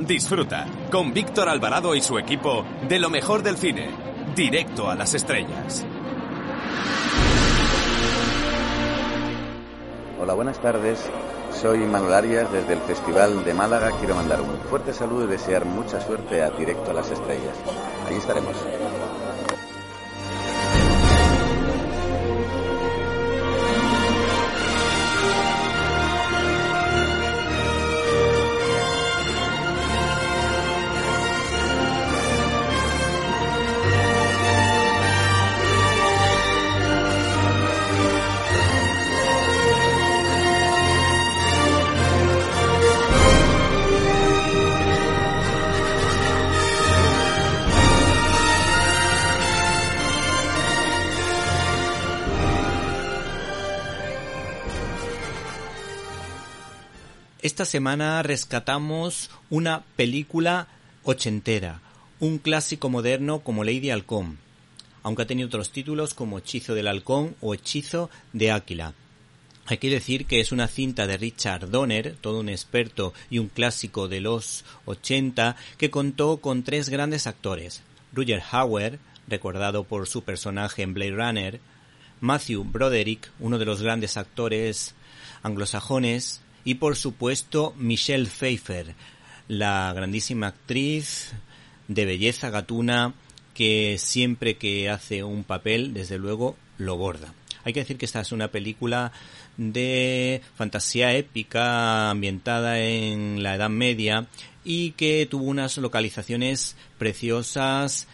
Disfruta con Víctor Alvarado y su equipo de lo mejor del cine, directo a las estrellas. Hola, buenas tardes. Soy Manuel Arias desde el Festival de Málaga. Quiero mandar un fuerte saludo y desear mucha suerte a Directo a las Estrellas. Allí estaremos. Esta semana rescatamos una película ochentera, un clásico moderno como Lady Halcón, aunque ha tenido otros títulos como Hechizo del Halcón o Hechizo de Áquila. Hay que decir que es una cinta de Richard Donner, todo un experto y un clásico de los 80, que contó con tres grandes actores. Roger Hauer, recordado por su personaje en Blade Runner, Matthew Broderick, uno de los grandes actores anglosajones, y por supuesto Michelle Pfeiffer, la grandísima actriz de belleza gatuna que siempre que hace un papel, desde luego, lo borda. Hay que decir que esta es una película de fantasía épica ambientada en la Edad Media y que tuvo unas localizaciones preciosas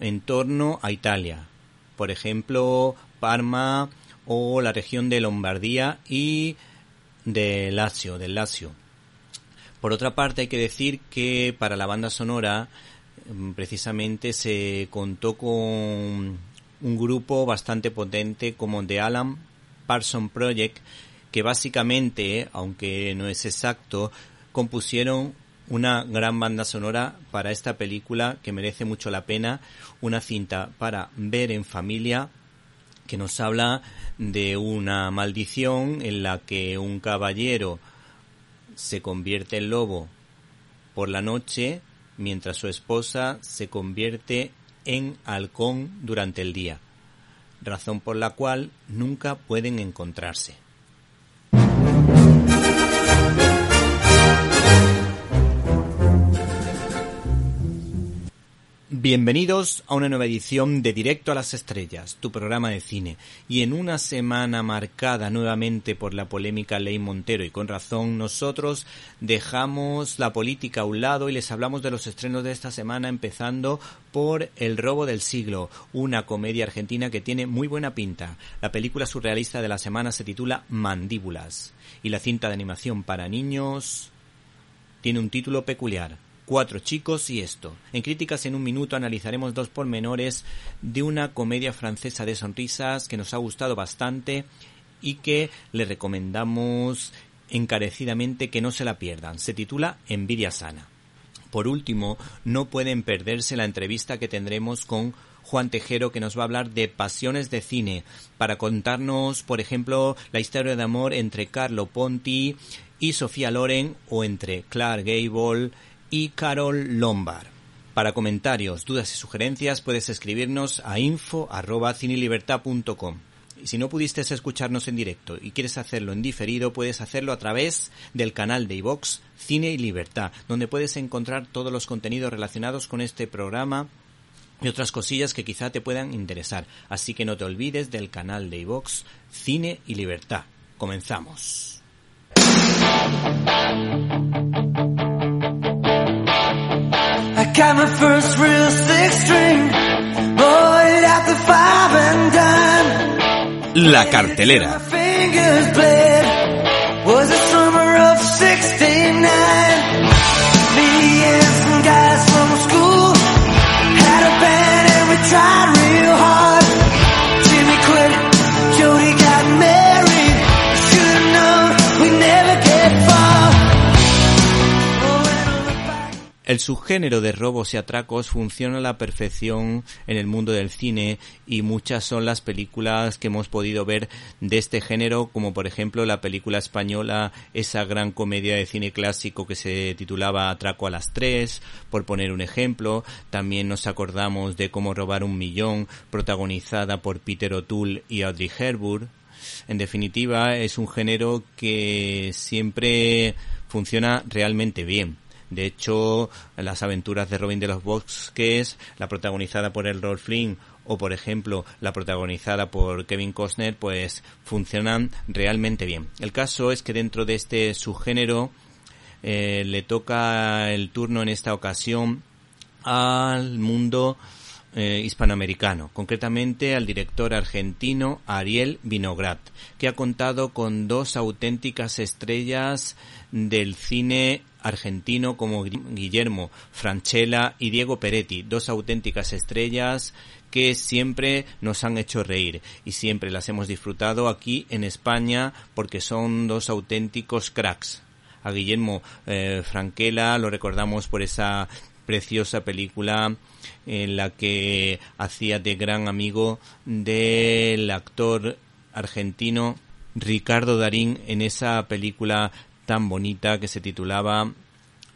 en torno a Italia. Por ejemplo, Parma o la región de Lombardía y de Lazio, del Lazio. Por otra parte, hay que decir que para la banda sonora mm, precisamente se contó con un grupo bastante potente como The Alan Parson Project, que básicamente, aunque no es exacto, compusieron una gran banda sonora para esta película que merece mucho la pena, una cinta para ver en familia que nos habla de una maldición en la que un caballero se convierte en lobo por la noche mientras su esposa se convierte en halcón durante el día, razón por la cual nunca pueden encontrarse. Bienvenidos a una nueva edición de Directo a las Estrellas, tu programa de cine. Y en una semana marcada nuevamente por la polémica Ley Montero, y con razón, nosotros dejamos la política a un lado y les hablamos de los estrenos de esta semana, empezando por El robo del siglo, una comedia argentina que tiene muy buena pinta. La película surrealista de la semana se titula Mandíbulas, y la cinta de animación para niños tiene un título peculiar, Cuatro chicos y esto. En Críticas en un minuto analizaremos dos pormenores de una comedia francesa de sonrisas que nos ha gustado bastante y que le recomendamos encarecidamente que no se la pierdan. Se titula Envidia sana. Por último, no pueden perderse la entrevista que tendremos con Juan Tejero que nos va a hablar de pasiones de cine para contarnos, por ejemplo, la historia de amor entre Carlo Ponti y Sofía Loren o entre Clark Gable y Carol Lombard. Para comentarios, dudas y sugerencias puedes escribirnos a info.cinilibertad.com. Y si no pudiste escucharnos en directo y quieres hacerlo en diferido, puedes hacerlo a través del canal de iVox Cine y Libertad, donde puedes encontrar todos los contenidos relacionados con este programa y otras cosillas que quizá te puedan interesar. Así que no te olvides del canal de iVox Cine y Libertad. Comenzamos. Got my first real six string, bought at the five and dime. La cartelera. Fingers bled, was a summer of 69. El subgénero de robos y atracos funciona a la perfección en el mundo del cine y muchas son las películas que hemos podido ver de este género, como por ejemplo la película española, esa gran comedia de cine clásico que se titulaba Atraco a las tres, por poner un ejemplo. También nos acordamos de Cómo robar un millón, protagonizada por Peter O'Toole y Audrey Hepburn. En definitiva, es un género que siempre funciona realmente bien. De hecho, las aventuras de Robin de los Bosques, la protagonizada por el Rolf Flynn o por ejemplo la protagonizada por Kevin Costner, pues funcionan realmente bien. El caso es que dentro de este subgénero eh, le toca el turno en esta ocasión al mundo eh, hispanoamericano, concretamente al director argentino Ariel Vinograd, que ha contado con dos auténticas estrellas del cine argentino como Guillermo Franchella y Diego Peretti, dos auténticas estrellas que siempre nos han hecho reír y siempre las hemos disfrutado aquí en España porque son dos auténticos cracks. A Guillermo eh, Franchella lo recordamos por esa preciosa película en la que hacía de gran amigo del actor argentino Ricardo Darín en esa película tan bonita que se titulaba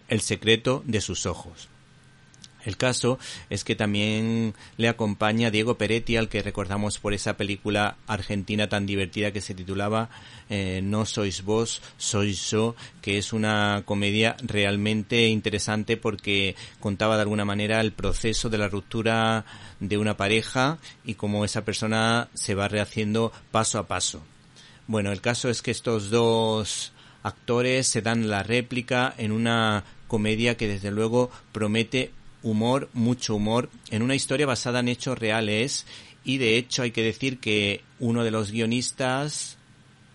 El secreto de sus ojos. El caso es que también le acompaña Diego Peretti, al que recordamos por esa película argentina tan divertida que se titulaba eh, No sois vos, sois yo, que es una comedia realmente interesante porque contaba de alguna manera el proceso de la ruptura de una pareja y cómo esa persona se va rehaciendo paso a paso. Bueno, el caso es que estos dos actores se dan la réplica en una comedia que desde luego promete humor, mucho humor, en una historia basada en hechos reales y de hecho hay que decir que uno de los guionistas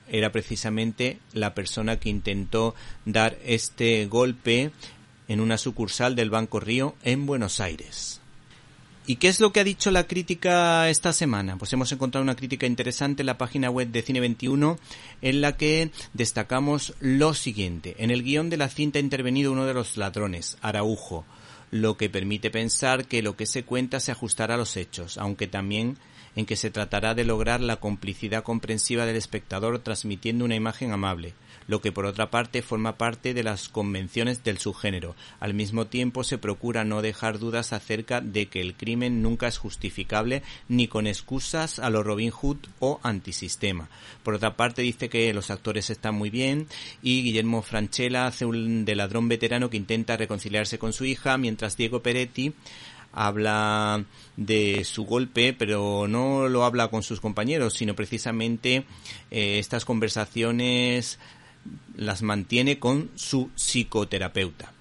era precisamente la persona que intentó dar este golpe en una sucursal del Banco Río en Buenos Aires. ¿Y qué es lo que ha dicho la crítica esta semana? Pues hemos encontrado una crítica interesante en la página web de Cine21 en la que destacamos lo siguiente. En el guion de la cinta ha intervenido uno de los ladrones, Araujo, lo que permite pensar que lo que se cuenta se ajustará a los hechos, aunque también en que se tratará de lograr la complicidad comprensiva del espectador transmitiendo una imagen amable, lo que por otra parte forma parte de las convenciones del subgénero. Al mismo tiempo se procura no dejar dudas acerca de que el crimen nunca es justificable ni con excusas a lo Robin Hood o antisistema. Por otra parte dice que los actores están muy bien y Guillermo Franchella hace un de ladrón veterano que intenta reconciliarse con su hija mientras Diego Peretti habla de su golpe, pero no lo habla con sus compañeros, sino precisamente eh, estas conversaciones las mantiene con su psicoterapeuta.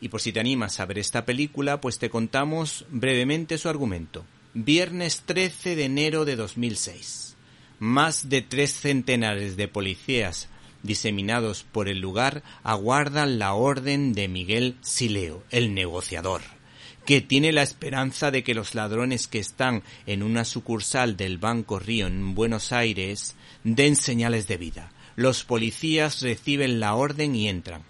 Y por si te animas a ver esta película, pues te contamos brevemente su argumento. Viernes 13 de enero de 2006. Más de tres centenares de policías diseminados por el lugar aguardan la orden de Miguel Sileo, el negociador, que tiene la esperanza de que los ladrones que están en una sucursal del Banco Río en Buenos Aires den señales de vida los policías reciben la orden y entran.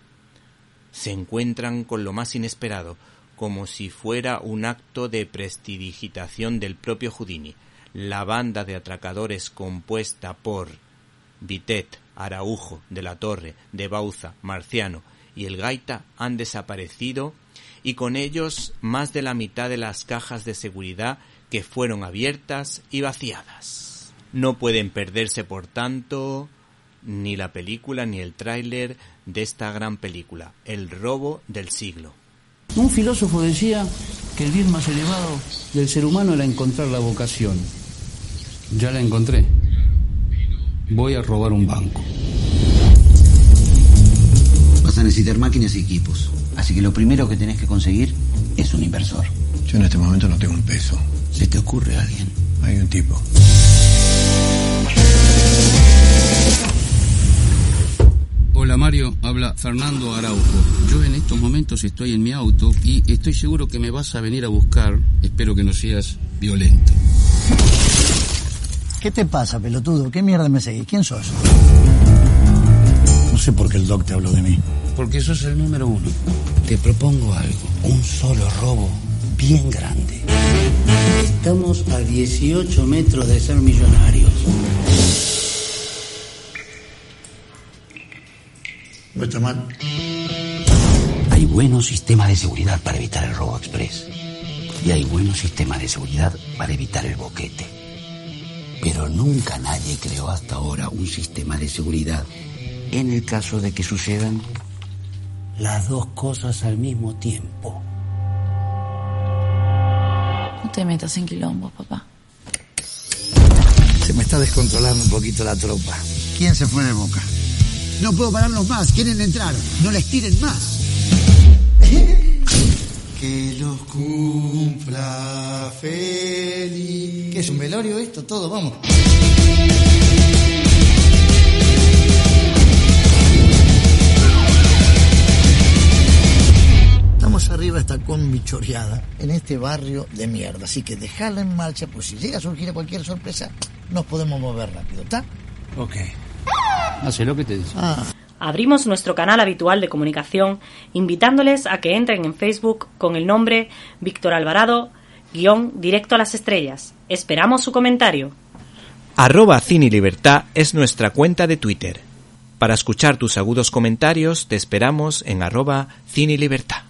Se encuentran con lo más inesperado, como si fuera un acto de prestidigitación del propio Houdini. La banda de atracadores compuesta por Vitet, Araujo, de la Torre, de Bauza, Marciano y el Gaita han desaparecido y con ellos más de la mitad de las cajas de seguridad que fueron abiertas y vaciadas. No pueden perderse, por tanto, ni la película ni el tráiler de esta gran película, El robo del siglo. Un filósofo decía que el bien más elevado del ser humano era encontrar la vocación. Ya la encontré. Voy a robar un banco. Vas a necesitar máquinas y equipos. Así que lo primero que tenés que conseguir es un inversor. Yo en este momento no tengo un peso. ¿Se te ocurre alguien? Hay un tipo. Hola Mario, habla Fernando Araujo. Yo en estos momentos estoy en mi auto y estoy seguro que me vas a venir a buscar. Espero que no seas violento. ¿Qué te pasa, pelotudo? ¿Qué mierda me seguís? ¿Quién sos? sé por qué el doc te habló de mí. Porque sos el número uno. Te propongo algo. Un solo robo bien grande. Estamos a 18 metros de ser millonarios. No está mal. Hay buenos sistemas de seguridad para evitar el robo express. Y hay buenos sistemas de seguridad para evitar el boquete. Pero nunca nadie creó hasta ahora un sistema de seguridad en el caso de que sucedan Las dos cosas al mismo tiempo. No te metas en quilombo, papá. Se me está descontrolando un poquito la tropa. ¿Quién se fue de boca? No puedo pararlos más, quieren entrar. No les tiren más. Que los cumpla feliz. ¿Qué es un velorio esto? Todo, vamos. Arriba de esta combi choreada en este barrio de mierda. Así que dejala en marcha, pues si llega a surgir cualquier sorpresa, nos podemos mover rápido, ¿está? Ok. Hace lo que te dice. Ah. Abrimos nuestro canal habitual de comunicación invitándoles a que entren en Facebook con el nombre Víctor Alvarado, guion directo a las estrellas. Esperamos su comentario. Arroba Cine y Libertad es nuestra cuenta de Twitter. Para escuchar tus agudos comentarios te esperamos en arroba Cine y Libertad.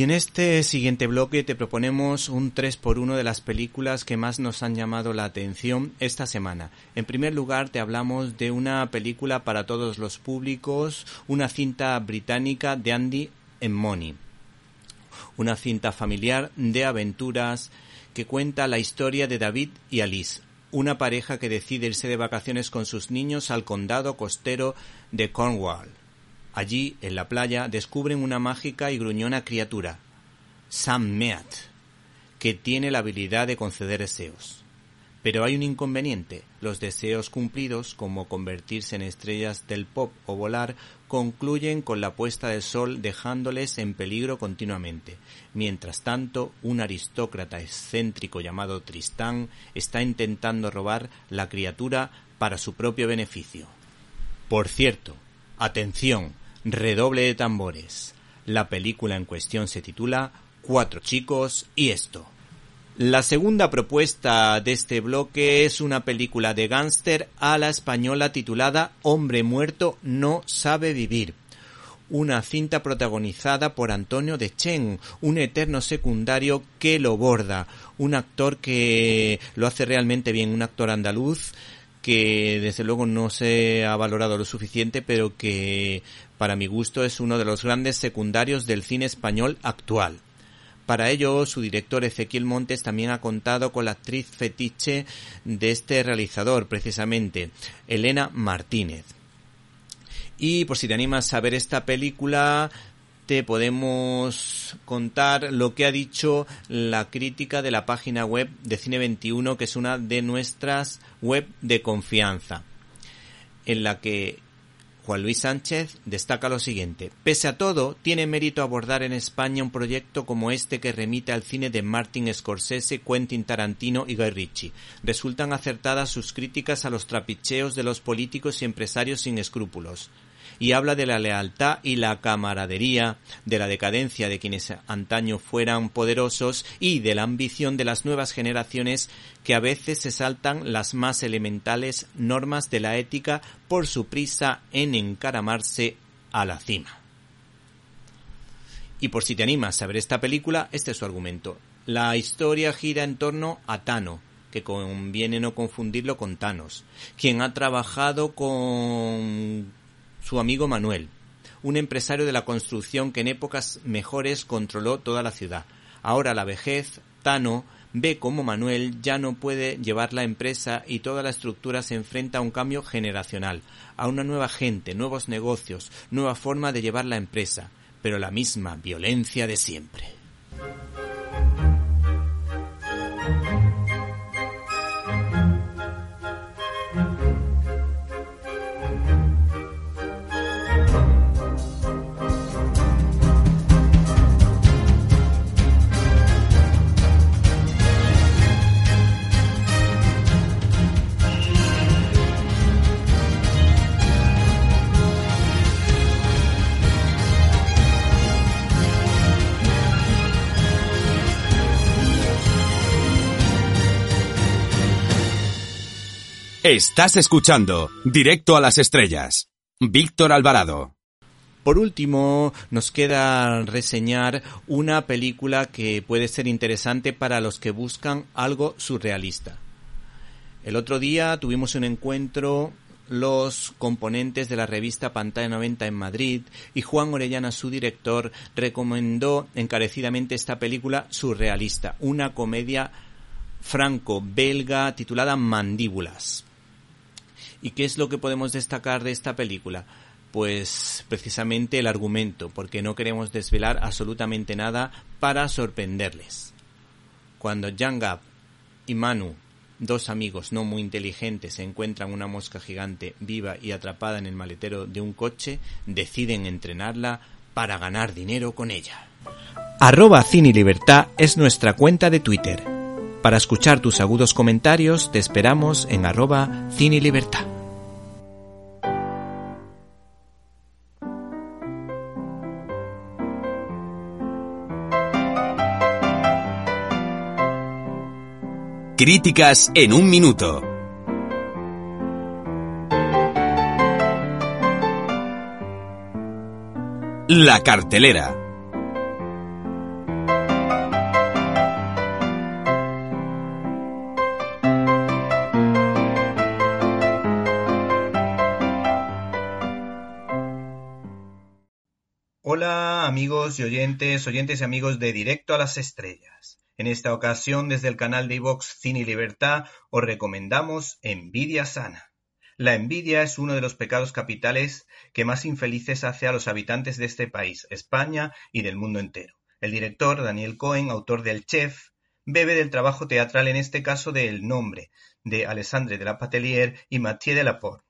Y en este siguiente bloque te proponemos un 3x1 de las películas que más nos han llamado la atención esta semana. En primer lugar te hablamos de una película para todos los públicos, una cinta británica de Andy Money. Una cinta familiar de aventuras que cuenta la historia de David y Alice, una pareja que decide irse de vacaciones con sus niños al condado costero de Cornwall. Allí, en la playa, descubren una mágica y gruñona criatura, Sam Meat, que tiene la habilidad de conceder deseos. Pero hay un inconveniente. Los deseos cumplidos, como convertirse en estrellas del pop o volar, concluyen con la puesta del sol dejándoles en peligro continuamente. Mientras tanto, un aristócrata excéntrico llamado Tristán está intentando robar la criatura para su propio beneficio. Por cierto, atención, redoble de tambores. La película en cuestión se titula Cuatro chicos y esto. La segunda propuesta de este bloque es una película de gángster a la española titulada Hombre muerto no sabe vivir. Una cinta protagonizada por Antonio de Chen, un eterno secundario que lo borda, un actor que lo hace realmente bien, un actor andaluz que desde luego no se ha valorado lo suficiente, pero que para mi gusto es uno de los grandes secundarios del cine español actual. Para ello, su director Ezequiel Montes también ha contado con la actriz fetiche de este realizador, precisamente, Elena Martínez. Y por si te animas a ver esta película, podemos contar lo que ha dicho la crítica de la página web de Cine 21, que es una de nuestras web de confianza, en la que Juan Luis Sánchez destaca lo siguiente. Pese a todo, tiene mérito abordar en España un proyecto como este que remite al cine de Martin Scorsese, Quentin Tarantino y Guy Ritchie. Resultan acertadas sus críticas a los trapicheos de los políticos y empresarios sin escrúpulos y habla de la lealtad y la camaradería, de la decadencia de quienes antaño fueran poderosos y de la ambición de las nuevas generaciones que a veces se saltan las más elementales normas de la ética por su prisa en encaramarse a la cima. Y por si te animas a ver esta película, este es su argumento. La historia gira en torno a Tano, que conviene no confundirlo con Thanos, quien ha trabajado con su amigo Manuel, un empresario de la construcción que en épocas mejores controló toda la ciudad. Ahora la vejez, Tano, ve cómo Manuel ya no puede llevar la empresa y toda la estructura se enfrenta a un cambio generacional, a una nueva gente, nuevos negocios, nueva forma de llevar la empresa, pero la misma violencia de siempre. Estás escuchando Directo a las Estrellas. Víctor Alvarado. Por último, nos queda reseñar una película que puede ser interesante para los que buscan algo surrealista. El otro día tuvimos un encuentro los componentes de la revista Pantalla 90 en Madrid y Juan Orellana, su director, recomendó encarecidamente esta película surrealista, una comedia franco-belga titulada Mandíbulas. ¿Y qué es lo que podemos destacar de esta película? Pues precisamente el argumento, porque no queremos desvelar absolutamente nada para sorprenderles. Cuando Jangab y Manu, dos amigos no muy inteligentes, encuentran una mosca gigante viva y atrapada en el maletero de un coche, deciden entrenarla para ganar dinero con ella. Arroba Cine Libertad es nuestra cuenta de Twitter. Para escuchar tus agudos comentarios te esperamos en arroba Cine Libertad. Críticas en un minuto. La cartelera. Amigos y oyentes, oyentes y amigos de Directo a las Estrellas. En esta ocasión, desde el canal de iVox Cine y Libertad, os recomendamos Envidia Sana. La envidia es uno de los pecados capitales que más infelices hace a los habitantes de este país, España y del mundo entero. El director, Daniel Cohen, autor del Chef, bebe del trabajo teatral, en este caso de El Nombre, de Alessandre de la Patelier y Mathieu de la Porte.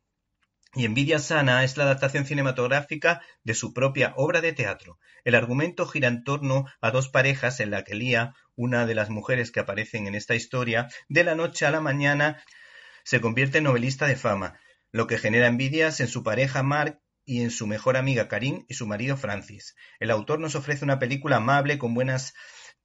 Y Envidia Sana es la adaptación cinematográfica de su propia obra de teatro. El argumento gira en torno a dos parejas en la que Lía, una de las mujeres que aparecen en esta historia, de la noche a la mañana se convierte en novelista de fama, lo que genera envidias en su pareja Mark y en su mejor amiga Karin y su marido Francis. El autor nos ofrece una película amable con buenas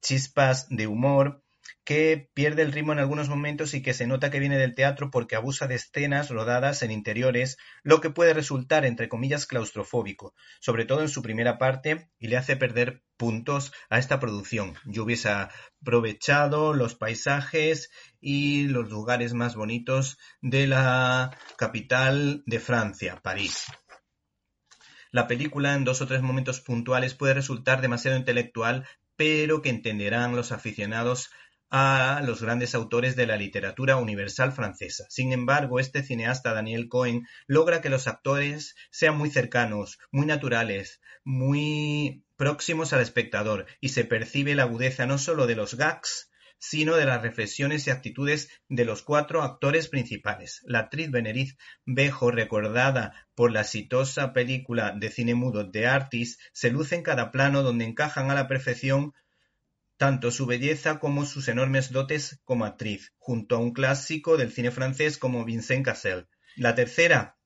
chispas de humor, que pierde el ritmo en algunos momentos y que se nota que viene del teatro porque abusa de escenas rodadas en interiores, lo que puede resultar, entre comillas, claustrofóbico, sobre todo en su primera parte, y le hace perder puntos a esta producción. Yo hubiese aprovechado los paisajes y los lugares más bonitos de la capital de Francia, París. La película, en dos o tres momentos puntuales, puede resultar demasiado intelectual, pero que entenderán los aficionados a los grandes autores de la literatura universal francesa. Sin embargo, este cineasta Daniel Cohen logra que los actores sean muy cercanos, muy naturales, muy próximos al espectador y se percibe la agudeza no solo de los gags, sino de las reflexiones y actitudes de los cuatro actores principales. La actriz Beneriz Bejo, recordada por la exitosa película de cine mudo The Artist, se luce en cada plano donde encajan a la perfección tanto su belleza como sus enormes dotes como actriz, junto a un clásico del cine francés como Vincent Cassel. La tercera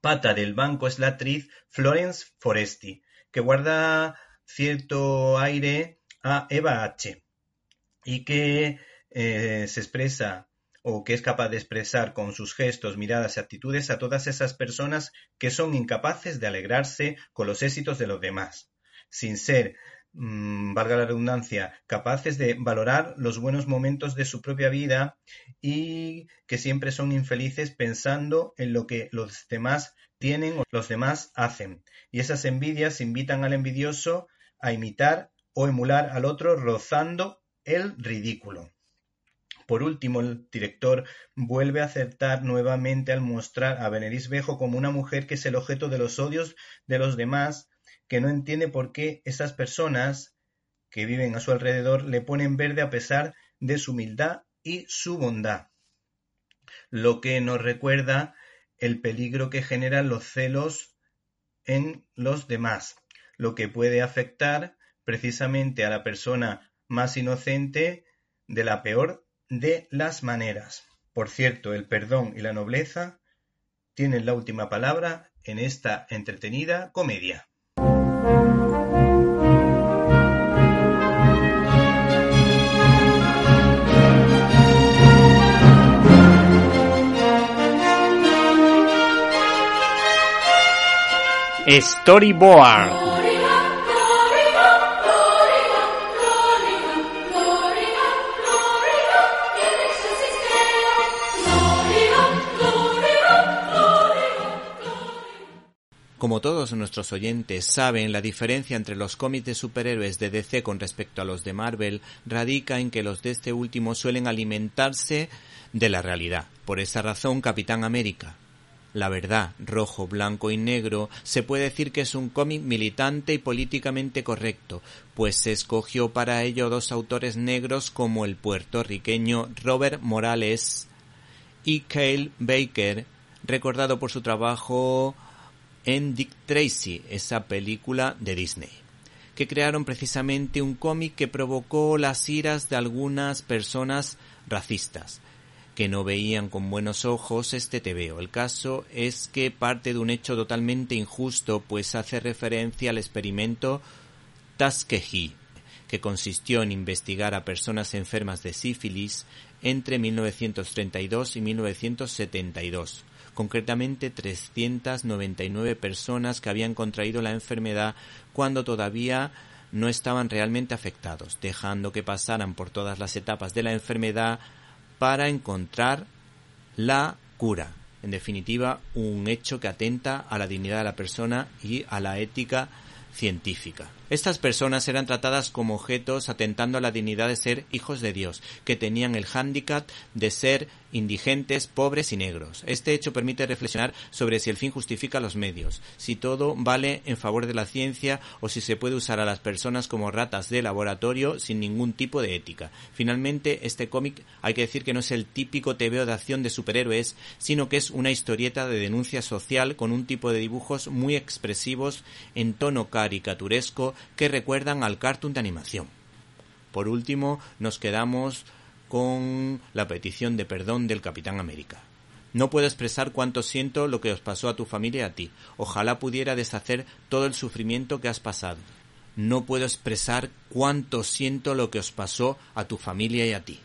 pata del banco es la actriz Florence Foresti, que guarda cierto aire a Eva H. y que eh, se expresa o que es capaz de expresar con sus gestos, miradas y actitudes a todas esas personas que son incapaces de alegrarse con los éxitos de los demás, sin ser Mm, valga la redundancia, capaces de valorar los buenos momentos de su propia vida y que siempre son infelices pensando en lo que los demás tienen o los demás hacen. Y esas envidias invitan al envidioso a imitar o emular al otro rozando el ridículo. Por último, el director vuelve a acertar nuevamente al mostrar a Benedis Bejo como una mujer que es el objeto de los odios de los demás, que no entiende por qué esas personas que viven a su alrededor le ponen verde a pesar de su humildad y su bondad. Lo que nos recuerda el peligro que generan los celos en los demás, lo que puede afectar precisamente a la persona más inocente de la peor de las maneras. Por cierto, el perdón y la nobleza tienen la última palabra en esta entretenida comedia. Storyboard. Como todos nuestros oyentes saben, la diferencia entre los cómics de superhéroes de DC con respecto a los de Marvel radica en que los de este último suelen alimentarse de la realidad. Por esa razón, Capitán América, la verdad, rojo, blanco y negro, se puede decir que es un cómic militante y políticamente correcto, pues se escogió para ello dos autores negros como el puertorriqueño Robert Morales y Cale Baker, recordado por su trabajo en Dick Tracy, esa película de Disney, que crearon precisamente un cómic que provocó las iras de algunas personas racistas que no veían con buenos ojos este tebeo. El caso es que parte de un hecho totalmente injusto, pues hace referencia al experimento Tuskegee, que consistió en investigar a personas enfermas de sífilis entre 1932 y 1972 concretamente 399 personas que habían contraído la enfermedad cuando todavía no estaban realmente afectados, dejando que pasaran por todas las etapas de la enfermedad para encontrar la cura. En definitiva, un hecho que atenta a la dignidad de la persona y a la ética científica. Estas personas eran tratadas como objetos atentando a la dignidad de ser hijos de Dios, que tenían el hándicap de ser indigentes, pobres y negros. Este hecho permite reflexionar sobre si el fin justifica los medios, si todo vale en favor de la ciencia o si se puede usar a las personas como ratas de laboratorio sin ningún tipo de ética. Finalmente, este cómic hay que decir que no es el típico tebeo de acción de superhéroes, sino que es una historieta de denuncia social con un tipo de dibujos muy expresivos en tono caricaturesco que recuerdan al cartoon de animación. Por último, nos quedamos con la petición de perdón del Capitán América. No puedo expresar cuánto siento lo que os pasó a tu familia y a ti. Ojalá pudiera deshacer todo el sufrimiento que has pasado. No puedo expresar cuánto siento lo que os pasó a tu familia y a ti.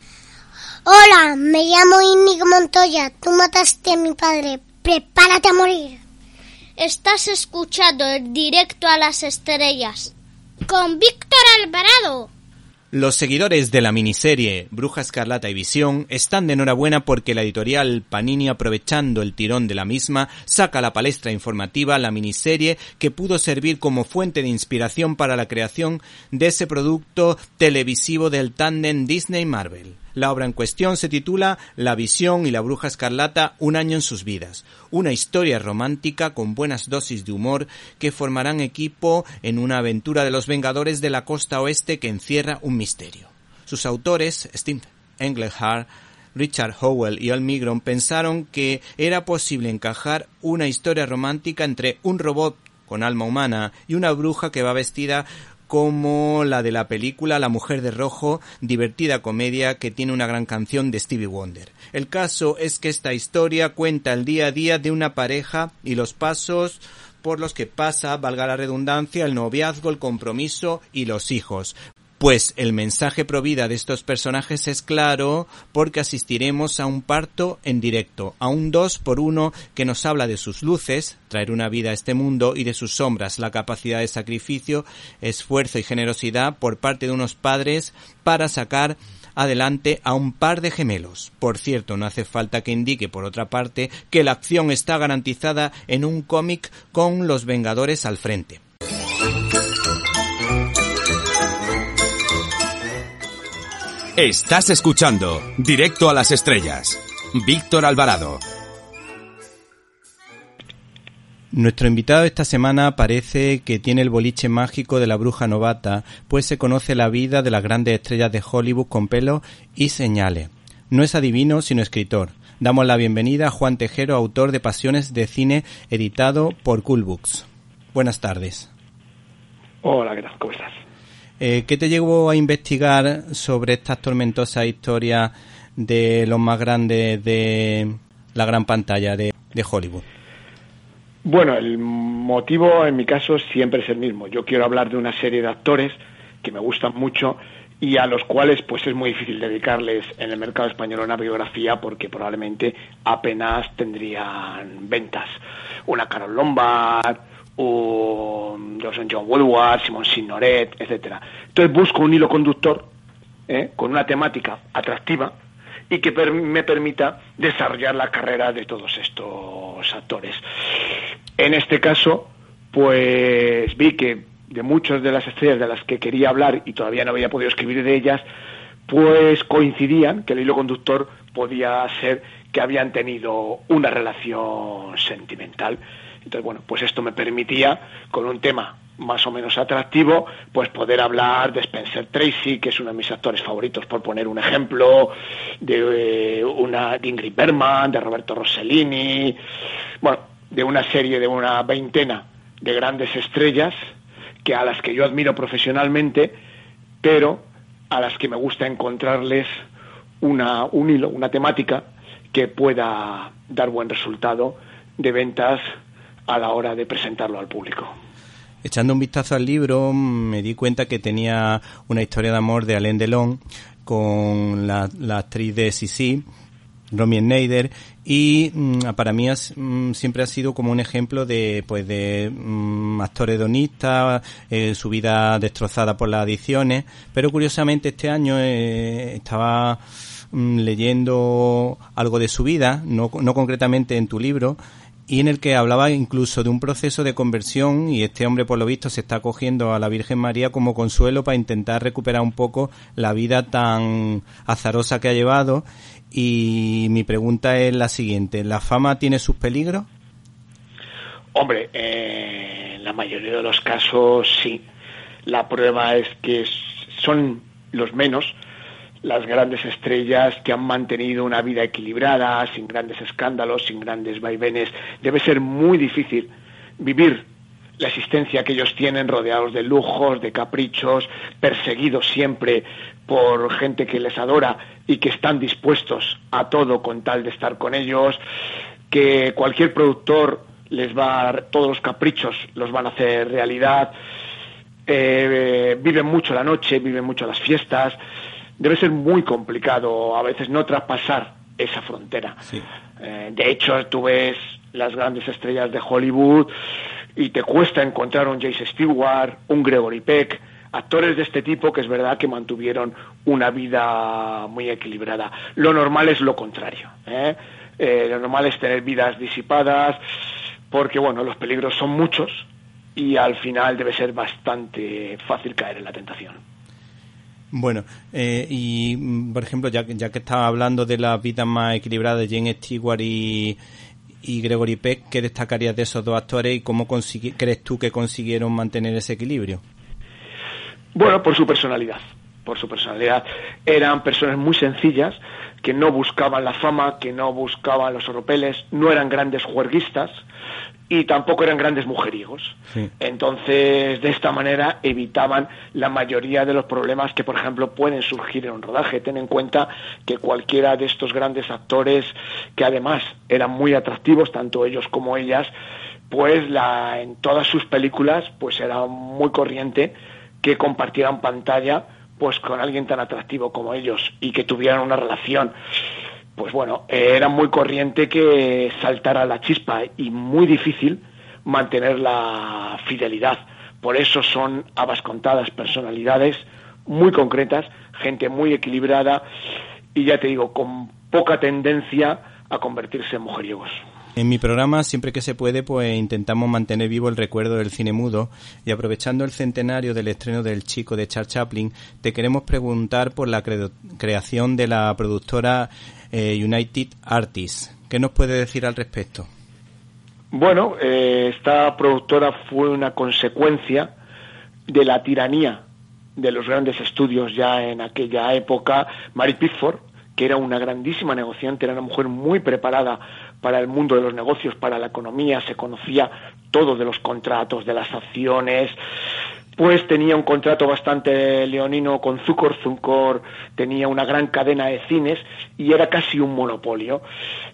Hola, me llamo Inigo Montoya. Tú mataste a mi padre. Prepárate a morir. Estás escuchando el directo a las estrellas con Víctor Alvarado. Los seguidores de la miniserie Bruja Escarlata y Visión están de enhorabuena porque la editorial Panini, aprovechando el tirón de la misma, saca a la palestra informativa la miniserie que pudo servir como fuente de inspiración para la creación de ese producto televisivo del tándem Disney-Marvel. La obra en cuestión se titula La visión y la bruja escarlata, un año en sus vidas, una historia romántica con buenas dosis de humor que formarán equipo en una aventura de los Vengadores de la costa oeste que encierra un misterio. Sus autores, Steve Englehart, Richard Howell y Al Migron pensaron que era posible encajar una historia romántica entre un robot con alma humana y una bruja que va vestida como la de la película La Mujer de Rojo, divertida comedia que tiene una gran canción de Stevie Wonder. El caso es que esta historia cuenta el día a día de una pareja y los pasos por los que pasa, valga la redundancia, el noviazgo, el compromiso y los hijos. Pues el mensaje pro vida de estos personajes es claro porque asistiremos a un parto en directo, a un dos por uno que nos habla de sus luces, traer una vida a este mundo y de sus sombras, la capacidad de sacrificio, esfuerzo y generosidad por parte de unos padres para sacar adelante a un par de gemelos. Por cierto, no hace falta que indique por otra parte que la acción está garantizada en un cómic con los Vengadores al frente. Estás escuchando Directo a las Estrellas. Víctor Alvarado. Nuestro invitado esta semana parece que tiene el boliche mágico de la bruja novata, pues se conoce la vida de las grandes estrellas de Hollywood con pelos y señales. No es adivino, sino escritor. Damos la bienvenida a Juan Tejero, autor de Pasiones de Cine, editado por Cool Books. Buenas tardes. Hola, ¿qué tal? ¿Cómo estás? Eh, ¿Qué te llevó a investigar sobre estas tormentosas historias de los más grandes de la gran pantalla de, de Hollywood? Bueno, el motivo en mi caso siempre es el mismo. Yo quiero hablar de una serie de actores que me gustan mucho y a los cuales pues es muy difícil dedicarles en el mercado español una biografía porque probablemente apenas tendrían ventas. Una Carol Lombard, un John Woodward, Simon Signoret, etcétera. Entonces busco un hilo conductor ¿eh? con una temática atractiva y que me permita desarrollar la carrera de todos estos actores. En este caso, pues vi que de muchas de las estrellas de las que quería hablar y todavía no había podido escribir de ellas, pues coincidían que el hilo conductor podía ser que habían tenido una relación sentimental. Entonces, bueno, pues esto me permitía, con un tema más o menos atractivo, pues poder hablar de Spencer Tracy, que es uno de mis actores favoritos, por poner un ejemplo, de eh, una de Ingrid Bergman, de Roberto Rossellini, bueno, de una serie de una veintena de grandes estrellas que a las que yo admiro profesionalmente, pero a las que me gusta encontrarles una, un hilo, una temática que pueda dar buen resultado de ventas a la hora de presentarlo al público. Echando un vistazo al libro me di cuenta que tenía una historia de amor de Alain Delon con la, actriz de Sisi, Romy Schneider, y mm, para mí mm, siempre ha sido como un ejemplo de pues de mm, actor hedonista, eh, su vida destrozada por las adicciones, pero curiosamente este año eh, estaba leyendo algo de su vida, no, no concretamente en tu libro, y en el que hablaba incluso de un proceso de conversión y este hombre por lo visto se está cogiendo a la Virgen María como consuelo para intentar recuperar un poco la vida tan azarosa que ha llevado y mi pregunta es la siguiente, ¿la fama tiene sus peligros? Hombre, en la mayoría de los casos sí. La prueba es que son los menos las grandes estrellas que han mantenido una vida equilibrada, sin grandes escándalos, sin grandes vaivenes. Debe ser muy difícil vivir la existencia que ellos tienen rodeados de lujos, de caprichos, perseguidos siempre por gente que les adora y que están dispuestos a todo con tal de estar con ellos, que cualquier productor les va a todos los caprichos, los van a hacer realidad, eh, viven mucho la noche, viven mucho las fiestas, debe ser muy complicado a veces no traspasar esa frontera. Eh, de hecho, tú ves las grandes estrellas de Hollywood y te cuesta encontrar un Jace Stewart, un Gregory Peck, actores de este tipo que es verdad que mantuvieron una vida muy equilibrada. Lo normal es lo contrario. ¿eh? Eh, lo normal es tener vidas disipadas porque, bueno, los peligros son muchos y al final debe ser bastante fácil caer en la tentación. Bueno, eh, y mm, por ejemplo, ya, ya que estaba hablando de las vidas más equilibradas de Jane Stewart y, Gregory Peck, ¿qué destacarías de esos dos actores y cómo crees tú que consiguieron mantener ese equilibrio? Bueno, por su personalidad. Por su personalidad. Eran personas muy sencillas, que no buscaban la fama, que no buscaban los oropeles, no eran grandes juerguistas, y tampoco eran grandes mujeriegos. Entonces, de esta manera evitaban la mayoría de los problemas que, por ejemplo, pueden surgir en un rodaje. Ten en cuenta que cualquiera de estos grandes actores, que además eran muy atractivos, tanto ellos como ellas, pues la, en todas sus películas, pues era muy corriente que compartieran pantalla pues con alguien tan atractivo como ellos y que tuvieran una relación pues bueno, era muy corriente que saltara la chispa y muy difícil mantener la fidelidad. Por eso son habas contadas, personalidades muy concretas, gente muy equilibrada y ya te digo, con poca tendencia a convertirse en mujeriegos. En mi programa, siempre que se puede, pues intentamos mantener vivo el recuerdo del cine mudo y aprovechando el centenario del estreno del Chico de Charles Chaplin, te queremos preguntar por la cre- creación de la productora eh, United Artists. ¿Qué nos puede decir al respecto? Bueno, eh, esta productora fue una consecuencia de la tiranía de los grandes estudios ya en aquella época. Mary Pickford, que era una grandísima negociante, era una mujer muy preparada para el mundo de los negocios, para la economía, se conocía todo de los contratos, de las acciones, pues tenía un contrato bastante leonino con Zucor. Zucor tenía una gran cadena de cines y era casi un monopolio.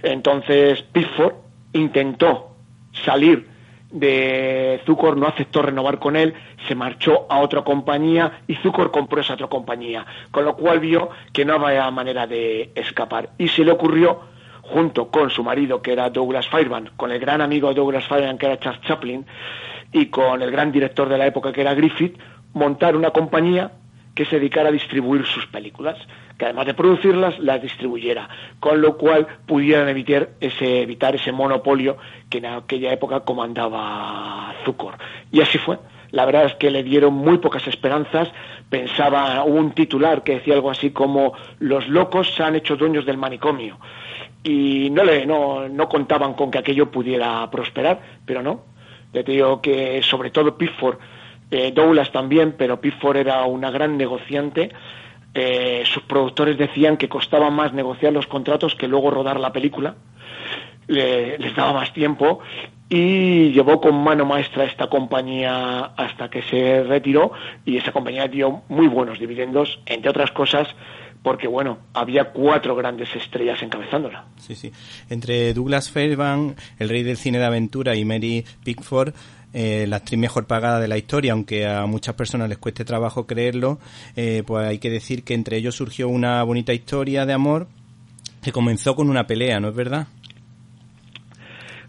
Entonces Pickford intentó salir de Zucor, no aceptó renovar con él, se marchó a otra compañía y Zucor compró esa otra compañía, con lo cual vio que no había manera de escapar. Y se le ocurrió junto con su marido que era Douglas Fairbanks, con el gran amigo de Douglas Fairbanks que era Charles Chaplin y con el gran director de la época que era Griffith, montar una compañía que se dedicara a distribuir sus películas, que además de producirlas, las distribuyera, con lo cual pudieran evitar ese, evitar ese monopolio que en aquella época comandaba Zucor. Y así fue. La verdad es que le dieron muy pocas esperanzas. Pensaba, hubo un titular que decía algo así como los locos se han hecho dueños del manicomio. Y no, le, no, no contaban con que aquello pudiera prosperar, pero no. Le digo que sobre todo Pickford eh, Douglas también, pero Pickford era una gran negociante. Eh, sus productores decían que costaba más negociar los contratos que luego rodar la película. Le- les daba más tiempo y llevó con mano maestra esta compañía hasta que se retiró y esa compañía dio muy buenos dividendos, entre otras cosas porque bueno, había cuatro grandes estrellas encabezándola. Sí, sí. Entre Douglas Fairbanks, el rey del cine de aventura, y Mary Pickford, eh, la actriz mejor pagada de la historia, aunque a muchas personas les cueste trabajo creerlo, eh, pues hay que decir que entre ellos surgió una bonita historia de amor que comenzó con una pelea, ¿no es verdad?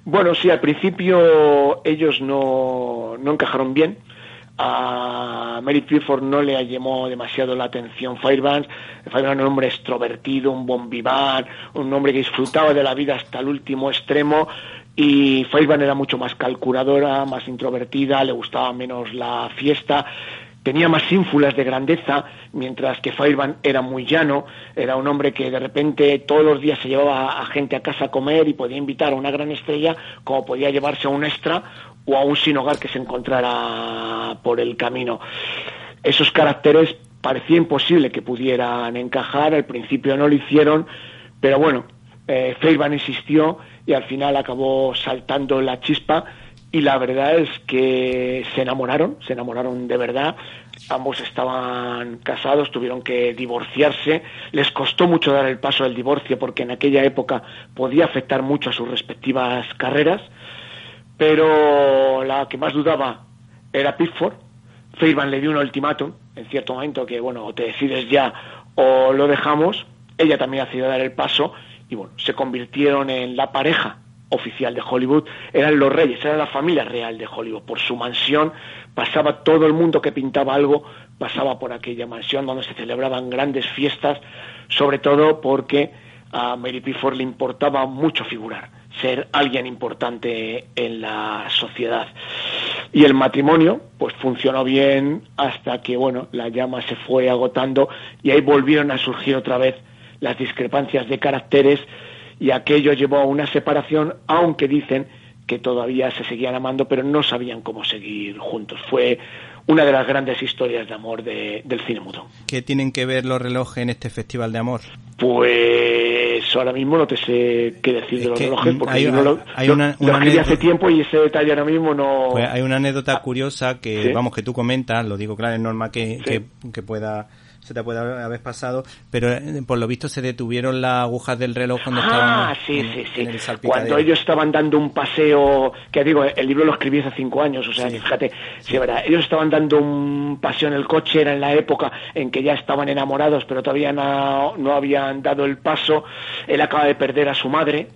Bueno, sí, al principio ellos no, no encajaron bien. A Mary Pickford no le llamó demasiado la atención Fairbanks. Fairbanks era un hombre extrovertido, un bombiván, un hombre que disfrutaba de la vida hasta el último extremo. Y Fairbanks era mucho más calculadora, más introvertida, le gustaba menos la fiesta tenía más ínfulas de grandeza, mientras que Fairbanks era muy llano, era un hombre que de repente todos los días se llevaba a gente a casa a comer y podía invitar a una gran estrella, como podía llevarse a un extra o a un sin hogar que se encontrara por el camino. Esos caracteres parecía imposible que pudieran encajar, al principio no lo hicieron, pero bueno, eh, insistió y al final acabó saltando la chispa y la verdad es que se enamoraron, se enamoraron de verdad. Ambos estaban casados, tuvieron que divorciarse. Les costó mucho dar el paso del divorcio porque en aquella época podía afectar mucho a sus respectivas carreras. Pero la que más dudaba era Pickford. Fairbanks le dio un ultimátum en cierto momento que, bueno, o te decides ya o lo dejamos. Ella también decidió dar el paso y, bueno, se convirtieron en la pareja oficial de Hollywood, eran los reyes, era la familia real de Hollywood. Por su mansión pasaba todo el mundo que pintaba algo, pasaba por aquella mansión donde se celebraban grandes fiestas, sobre todo porque a Mary Pickford le importaba mucho figurar, ser alguien importante en la sociedad. Y el matrimonio, pues funcionó bien hasta que, bueno, la llama se fue agotando y ahí volvieron a surgir otra vez las discrepancias de caracteres y aquello llevó a una separación, aunque dicen que todavía se seguían amando, pero no sabían cómo seguir juntos. Fue una de las grandes historias de amor de- del cine mudo. ¿Qué tienen que ver los relojes en este festival de amor? Pues ahora mismo no te sé qué decir de los que, relojes, porque hay- yo no lo, hay lo- una- lo una hace tiempo y ese detalle ahora mismo no... Pues hay una anécdota curiosa que, ¿Sí? vamos, que tú comentas, lo digo claro, es normal que, Sí. que, que pueda se te pueda haber pasado, pero eh, por lo visto se detuvieron las agujas del reloj cuando Ah, estaban sí, en, sí, sí. en el. Cuando ellos estaban dando un paseo, que digo, el libro lo escribí hace cinco años, o sea, fíjate, sí, verdad, ellos estaban dando un paseo en el coche, era en la época en que ya estaban enamorados, pero todavía no, no habían dado el paso, él acaba de perder a su madre,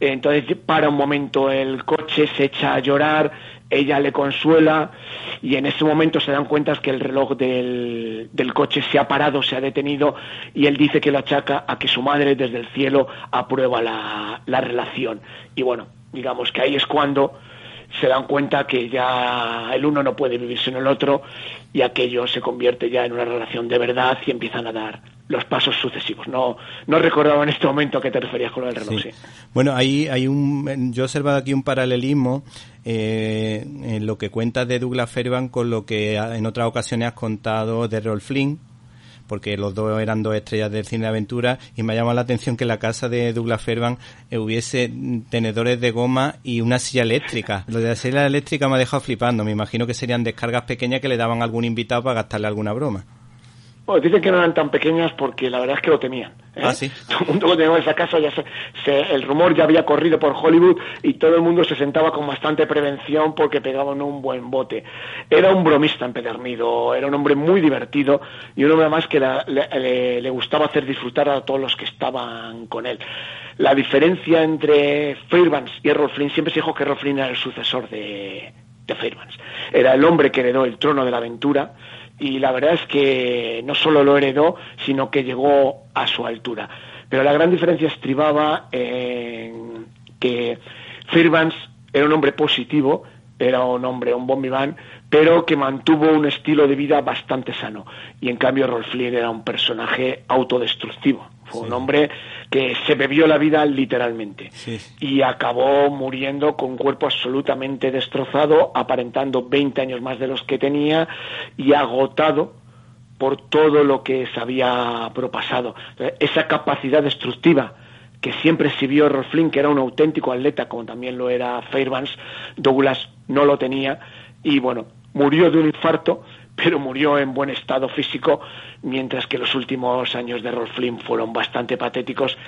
entonces para un momento el coche, se echa a llorar, ella le consuela y en ese momento se dan cuenta que el reloj del, del coche se ha parado, se ha detenido y él dice que lo achaca a que su madre desde el cielo aprueba la, la relación. Y bueno, digamos que ahí es cuando se dan cuenta que ya el uno no puede vivir sin el otro y aquello se convierte ya en una relación de verdad y empiezan a dar los pasos sucesivos. No, no recordaba en este momento a qué te referías con lo del reloj. Sí. sí. Bueno, ahí hay un, yo he observado aquí un paralelismo eh, en lo que cuentas de Douglas Fairbanks con lo que en otras ocasiones has contado de Rolf Flynn, porque los dos eran dos estrellas del cine de aventura y me ha llamado la atención que en la casa de Douglas Fairbanks eh, hubiese tenedores de goma y una silla eléctrica. Lo de la silla eléctrica me ha dejado flipando. Me imagino que serían descargas pequeñas que le daban a algún invitado para gastarle alguna broma. Bueno, dicen que no eran tan pequeñas porque la verdad es que lo temían. ¿eh? Ah, sí. Todo el mundo que tenía esa casa, ya se, se- el rumor ya había corrido por Hollywood y todo el mundo se sentaba con bastante prevención porque pegaban un buen bote. Era un bromista empedernido, era un hombre muy divertido y un hombre más que la- le, le- le gustaba hacer disfrutar a todos los que estaban con él. La diferencia entre Fairbanks y Errol Flynn, siempre se dijo que Errol Flynn era el sucesor de, de Fairbanks. Era el hombre que heredó el trono de la aventura y la verdad es que no solo lo heredó, sino que llegó a su altura. Pero la gran diferencia estribaba en que Fairbanks era un hombre positivo, era un hombre, un bombiván, pero que mantuvo un estilo de vida bastante sano. Y en cambio Rolf Flynn era un personaje autodestructivo. Fue un hombre que se bebió la vida literalmente y acabó muriendo con un cuerpo absolutamente destrozado, aparentando 20 años más de los que tenía y agotado por todo lo que se había propasado. Esa capacidad destructiva que siempre exhibió Rolf Flynn, que era un auténtico atleta, como también lo era Fairbanks, Douglas no lo tenía y bueno, murió de un infarto, pero murió en buen estado físico, mientras que los últimos años de Rolf Flynn fueron bastante patéticos,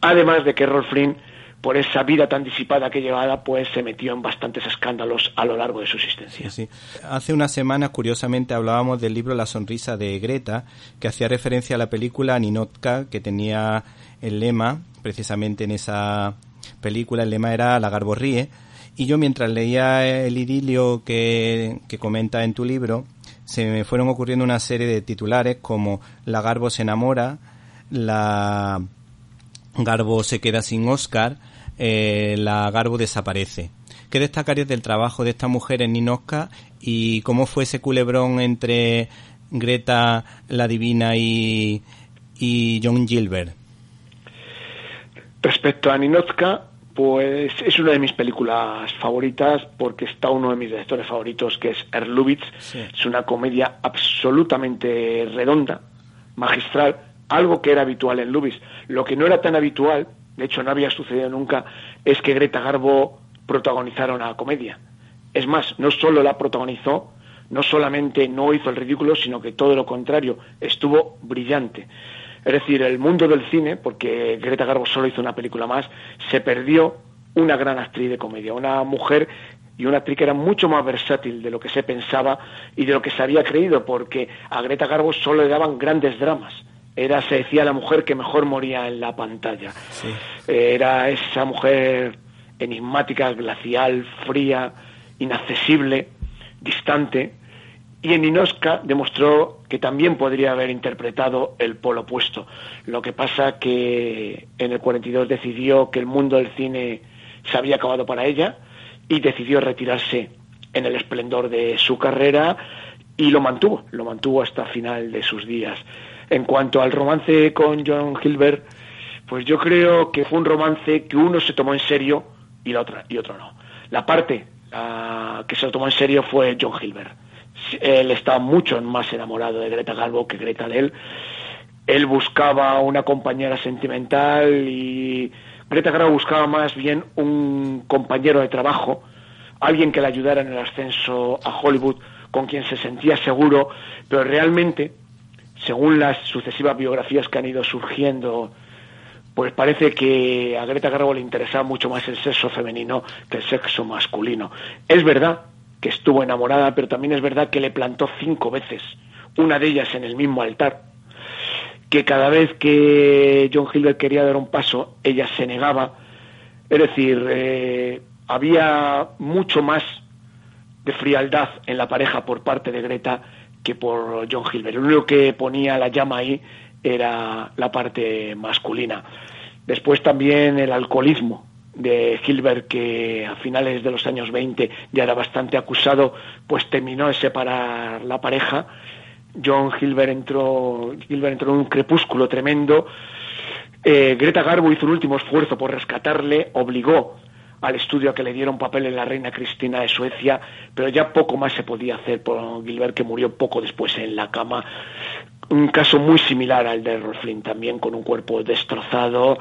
además de que Rolf Flynn, por esa vida tan disipada que llevaba, pues se metió en bastantes escándalos a lo largo de su existencia. Sí. Hace unas semanas, curiosamente, hablábamos del libro La sonrisa de Greta, que hacía referencia a la película Ninotka, que tenía el lema, precisamente en esa película, el lema era La Garbo ríe. Y yo mientras leía el idilio que, que comenta en tu libro, se me fueron ocurriendo una serie de titulares como La Garbo se enamora, La Garbo se queda sin Oscar, eh, La Garbo desaparece. ¿Qué destacarías del trabajo de esta mujer en Ninoska y cómo fue ese culebrón entre Greta la Divina y, y John Gilbert? Respecto a Ninotka, pues es una de mis películas favoritas porque está uno de mis directores favoritos que es Erlubitz. Es una comedia absolutamente redonda, magistral, algo que era habitual en Lubitz. Lo que no era tan habitual, de hecho no había sucedido nunca, es que Greta Garbo protagonizara una comedia. Es más, no solo la protagonizó, no solamente no hizo el ridículo, sino que todo lo contrario, estuvo brillante. Es decir, el mundo del cine, porque Greta Garbo solo hizo una película más, se perdió una gran actriz de comedia, una mujer y una actriz que era mucho más versátil de lo que se pensaba y de lo que se había creído, porque a Greta Garbo solo le daban grandes dramas. Era, se decía, la mujer que mejor moría en la pantalla. Era esa mujer enigmática, glacial, fría, inaccesible, distante, y en Inoska demostró que también podría haber interpretado el polo opuesto. Lo que pasa que en el 42 decidió que el mundo del cine se había acabado para ella y decidió retirarse en el esplendor de su carrera y lo mantuvo, lo mantuvo hasta final de sus días. En cuanto al romance con John Gilbert, pues yo creo que fue un romance que uno se tomó en serio y la otra y otro no. La parte la que se lo tomó en serio fue John Gilbert. Él estaba mucho más enamorado de Greta Garbo que Greta de él. Él buscaba una compañera sentimental y Greta Garbo buscaba más bien un compañero de trabajo, alguien que le ayudara en el ascenso a Hollywood, con quien se sentía seguro, pero realmente, según las sucesivas biografías que han ido surgiendo, pues parece que a Greta Garbo le interesaba mucho más el sexo femenino que el sexo masculino. Es verdad que estuvo enamorada, pero también es verdad que le plantó cinco veces, una de ellas en el mismo altar, que cada vez que John Gilbert quería dar un paso, ella se negaba. Es decir, eh, había mucho más de frialdad en la pareja por parte de Greta que por John Gilbert. Lo único que ponía la llama ahí era la parte masculina. Después también el alcoholismo de Gilbert, que a finales de los años 20 ya era bastante acusado, pues terminó de separar la pareja. John Gilbert entró, Gilbert entró en un crepúsculo tremendo. Eh, Greta Garbo hizo un último esfuerzo por rescatarle, obligó al estudio a que le diera un papel en la reina Cristina de Suecia, pero ya poco más se podía hacer por Gilbert, que murió poco después en la cama. Un caso muy similar al de Rolf Flynn, también con un cuerpo destrozado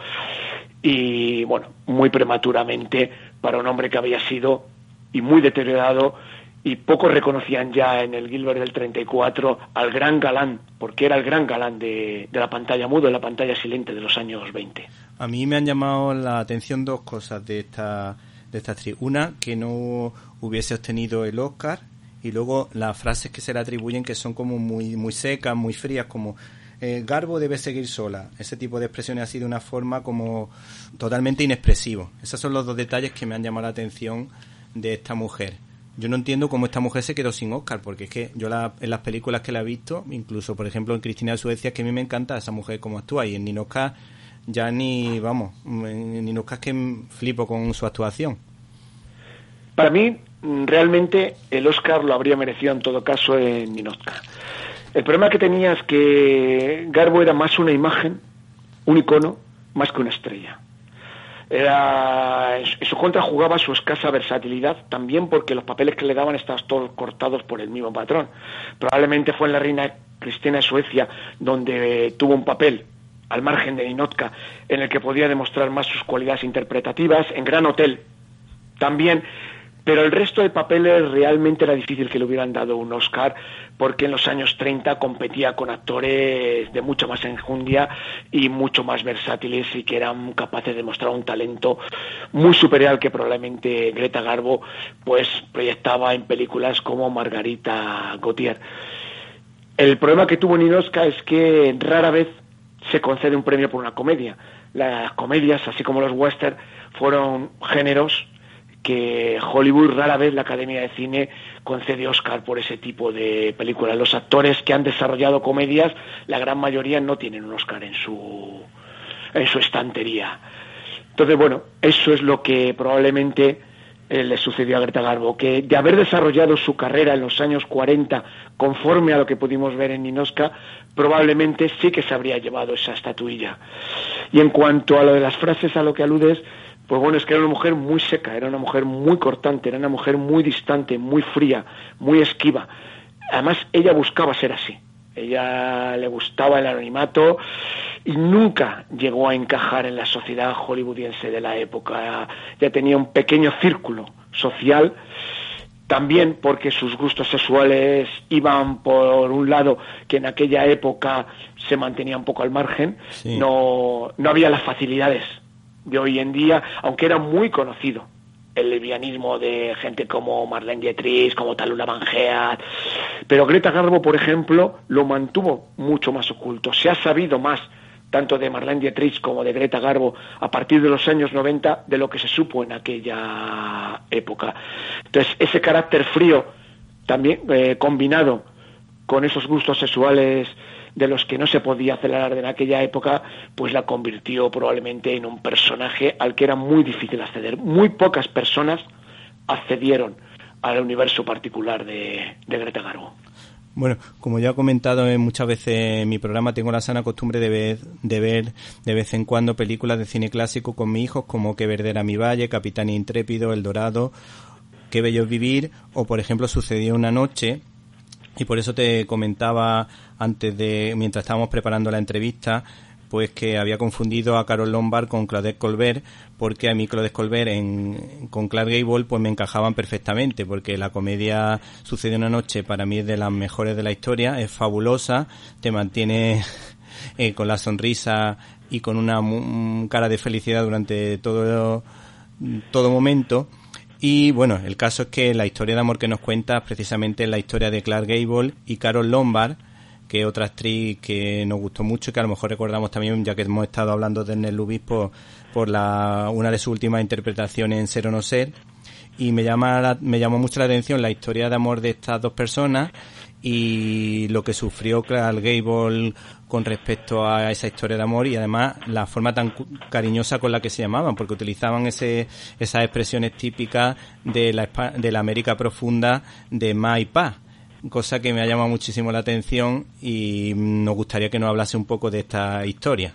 y, bueno, muy prematuramente para un hombre que había sido y muy deteriorado y pocos reconocían ya en el Gilbert del 34 al gran galán, porque era el gran galán de, de la pantalla mudo, de la pantalla silente de los años 20. A mí me han llamado la atención dos cosas de esta, de esta actriz. Una, que no hubiese obtenido el Oscar y luego las frases que se le atribuyen que son como muy, muy secas, muy frías, como eh, Garbo debe seguir sola. Ese tipo de expresiones ha sido una forma como totalmente inexpresivo. Esos son los dos detalles que me han llamado la atención de esta mujer. Yo no entiendo cómo esta mujer se quedó sin Oscar, porque es que yo la, en las películas que la he visto, incluso por ejemplo en Cristina de Suecia, que a mí me encanta esa mujer como actúa, y en Ninoska ya ni, vamos, en Ninoska es que flipo con su actuación. Para mí, realmente el Oscar lo habría merecido en todo caso en Ninoska. El problema que tenía es que Garbo era más una imagen, un icono, más que una estrella. Era, en su contra jugaba su escasa versatilidad, también porque los papeles que le daban estaban todos cortados por el mismo patrón. Probablemente fue en la reina Cristina de Suecia donde tuvo un papel al margen de Ninotka, en el que podía demostrar más sus cualidades interpretativas, en Gran Hotel también, pero el resto de papeles realmente era difícil que le hubieran dado un Oscar, porque en los años 30 competía con actores de mucho más enjundia y mucho más versátiles y que eran capaces de mostrar un talento muy superior al que probablemente Greta Garbo pues proyectaba en películas como Margarita Gautier. El problema que tuvo Ninoska es que rara vez se concede un premio por una comedia. Las comedias, así como los western, fueron géneros que Hollywood rara vez la Academia de Cine concede Oscar por ese tipo de películas. Los actores que han desarrollado comedias, la gran mayoría no tienen un Oscar en su en su estantería. Entonces, bueno, eso es lo que probablemente eh, le sucedió a Greta Garbo, que de haber desarrollado su carrera en los años 40 conforme a lo que pudimos ver en Ninoska, probablemente sí que se habría llevado esa estatuilla. Y en cuanto a lo de las frases a lo que aludes, pues bueno, es que era una mujer muy seca, era una mujer muy cortante, era una mujer muy distante, muy fría, muy esquiva. Además, ella buscaba ser así. Ella le gustaba el anonimato y nunca llegó a encajar en la sociedad hollywoodiense de la época. Ya tenía un pequeño círculo social, también porque sus gustos sexuales iban por un lado que en aquella época se mantenía un poco al margen, no, no había las facilidades de hoy en día, aunque era muy conocido el lesbianismo de gente como Marlene Dietrich, como Talula Van Heat, pero Greta Garbo, por ejemplo, lo mantuvo mucho más oculto. Se ha sabido más tanto de Marlene Dietrich como de Greta Garbo a partir de los años 90 de lo que se supo en aquella época. Entonces, ese carácter frío también eh, combinado con esos gustos sexuales de los que no se podía acelerar en aquella época, pues la convirtió probablemente en un personaje al que era muy difícil acceder. Muy pocas personas accedieron al universo particular de, Greta Garbo. Bueno, como ya he comentado muchas veces en mi programa, tengo la sana costumbre de ver, de ver de vez en cuando películas de cine clásico con mis hijos, como Que Verdera mi Valle, Capitán Intrépido, El Dorado, Qué Bello Vivir, o por ejemplo Sucedió una noche, y por eso te comentaba antes de, mientras estábamos preparando la entrevista, pues que había confundido a Carol Lombard con Claudette Colbert, porque a mí Claudette Colbert en, con Clark Gable pues me encajaban perfectamente, porque la comedia Sucede una noche para mí es de las mejores de la historia, es fabulosa, te mantiene eh, con la sonrisa y con una cara de felicidad durante todo, todo momento y bueno, el caso es que la historia de amor que nos cuenta precisamente es la historia de Clark Gable y Carol Lombard, que es otra actriz que nos gustó mucho y que a lo mejor recordamos también, ya que hemos estado hablando de Nel Lubis, por, la, una de sus últimas interpretaciones en Ser o No Ser. Y me, llama me llamó mucho la atención la historia de amor de estas dos personas y lo que sufrió Clark Gable con respecto a esa historia de amor y además la forma tan cariñosa con la que se llamaban, porque utilizaban ese, esas expresiones típicas de la, de la América profunda de Ma y Pa, cosa que me ha llamado muchísimo la atención y nos gustaría que nos hablase un poco de esta historia.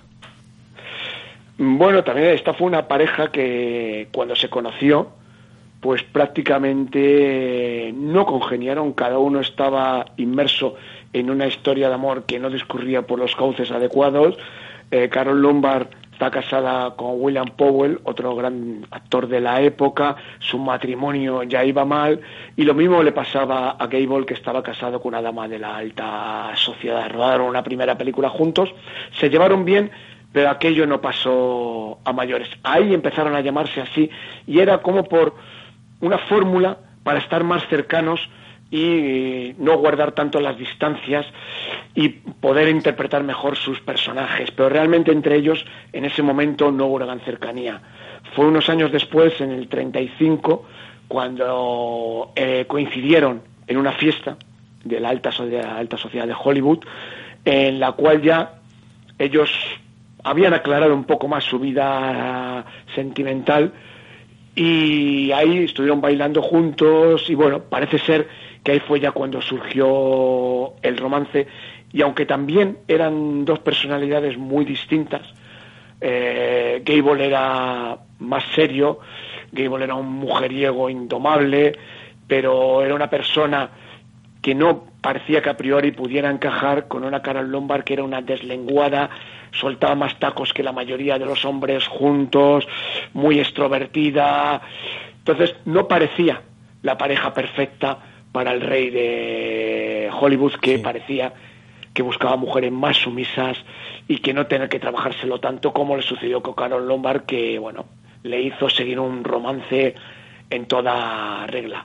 Bueno, también esta fue una pareja que cuando se conoció, pues prácticamente no congeniaron, cada uno estaba inmerso en una historia de amor que no discurría por los cauces adecuados. Eh, Carol Lombard está casada con William Powell, otro gran actor de la época, su matrimonio ya iba mal, y lo mismo le pasaba a Gable, que estaba casado con una dama de la alta sociedad. Rodaron una primera película juntos, se llevaron bien, pero aquello no pasó a mayores. Ahí empezaron a llamarse así, y era como por una fórmula para estar más cercanos y no guardar tanto las distancias y poder interpretar mejor sus personajes. Pero realmente entre ellos en ese momento no hubo gran cercanía. Fue unos años después, en el 35, cuando eh, coincidieron en una fiesta de la alta, de la alta sociedad de Hollywood, en la cual ya ellos habían aclarado un poco más su vida sentimental y ahí estuvieron bailando juntos y bueno, parece ser que ahí fue ya cuando surgió el romance y aunque también eran dos personalidades muy distintas, eh, Gable era más serio, Gable era un mujeriego indomable, pero era una persona que no parecía que a priori pudiera encajar con una Carol Lombard que era una deslenguada, soltaba más tacos que la mayoría de los hombres juntos, muy extrovertida. Entonces no parecía la pareja perfecta para el rey de Hollywood que parecía que buscaba mujeres más sumisas y que no tener que trabajárselo tanto como le sucedió con Carol Lombard que bueno le hizo seguir un romance en toda regla.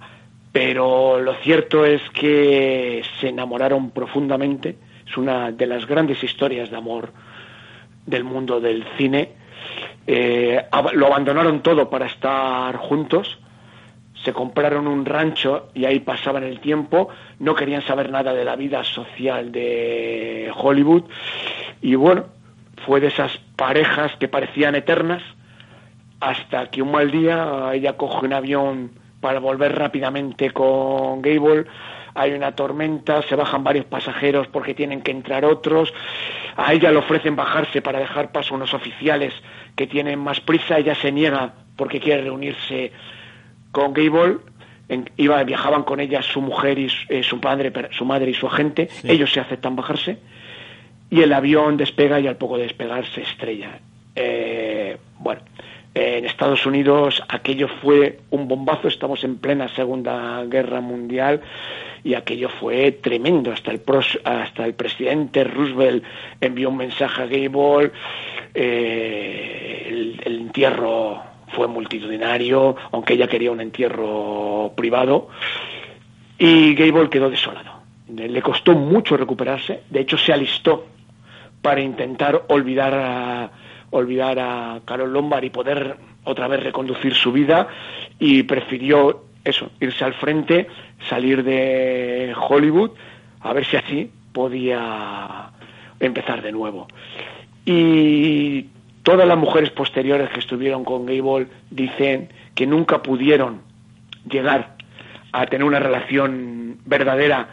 Pero lo cierto es que se enamoraron profundamente. Es una de las grandes historias de amor del mundo del cine. Eh, lo abandonaron todo para estar juntos se compraron un rancho y ahí pasaban el tiempo, no querían saber nada de la vida social de Hollywood y bueno, fue de esas parejas que parecían eternas hasta que un mal día ella coge un avión para volver rápidamente con Gable, hay una tormenta, se bajan varios pasajeros porque tienen que entrar otros, a ella le ofrecen bajarse para dejar paso a unos oficiales que tienen más prisa, ella se niega porque quiere reunirse con Gable, en- iba, viajaban con ella su mujer y su, eh, su padre, su madre y su agente, ellos se aceptan bajarse y el avión despega y al poco de despegar se estrella. Eh, bueno, eh, en Estados Unidos aquello fue un bombazo, estamos en plena Segunda Guerra Mundial y aquello fue tremendo. Hasta el, pros- hasta el presidente Roosevelt envió un mensaje a Gable, eh, el, el entierro fue multitudinario, aunque ella quería un entierro privado, y Gable quedó desolado. Le costó mucho recuperarse, de hecho se alistó para intentar olvidar a, olvidar a Carol Lombard y poder otra vez reconducir su vida y prefirió eso, irse al frente, salir de Hollywood, a ver si así podía empezar de nuevo. Y todas las mujeres posteriores que estuvieron con Gable dicen que nunca pudieron llegar a tener una relación verdadera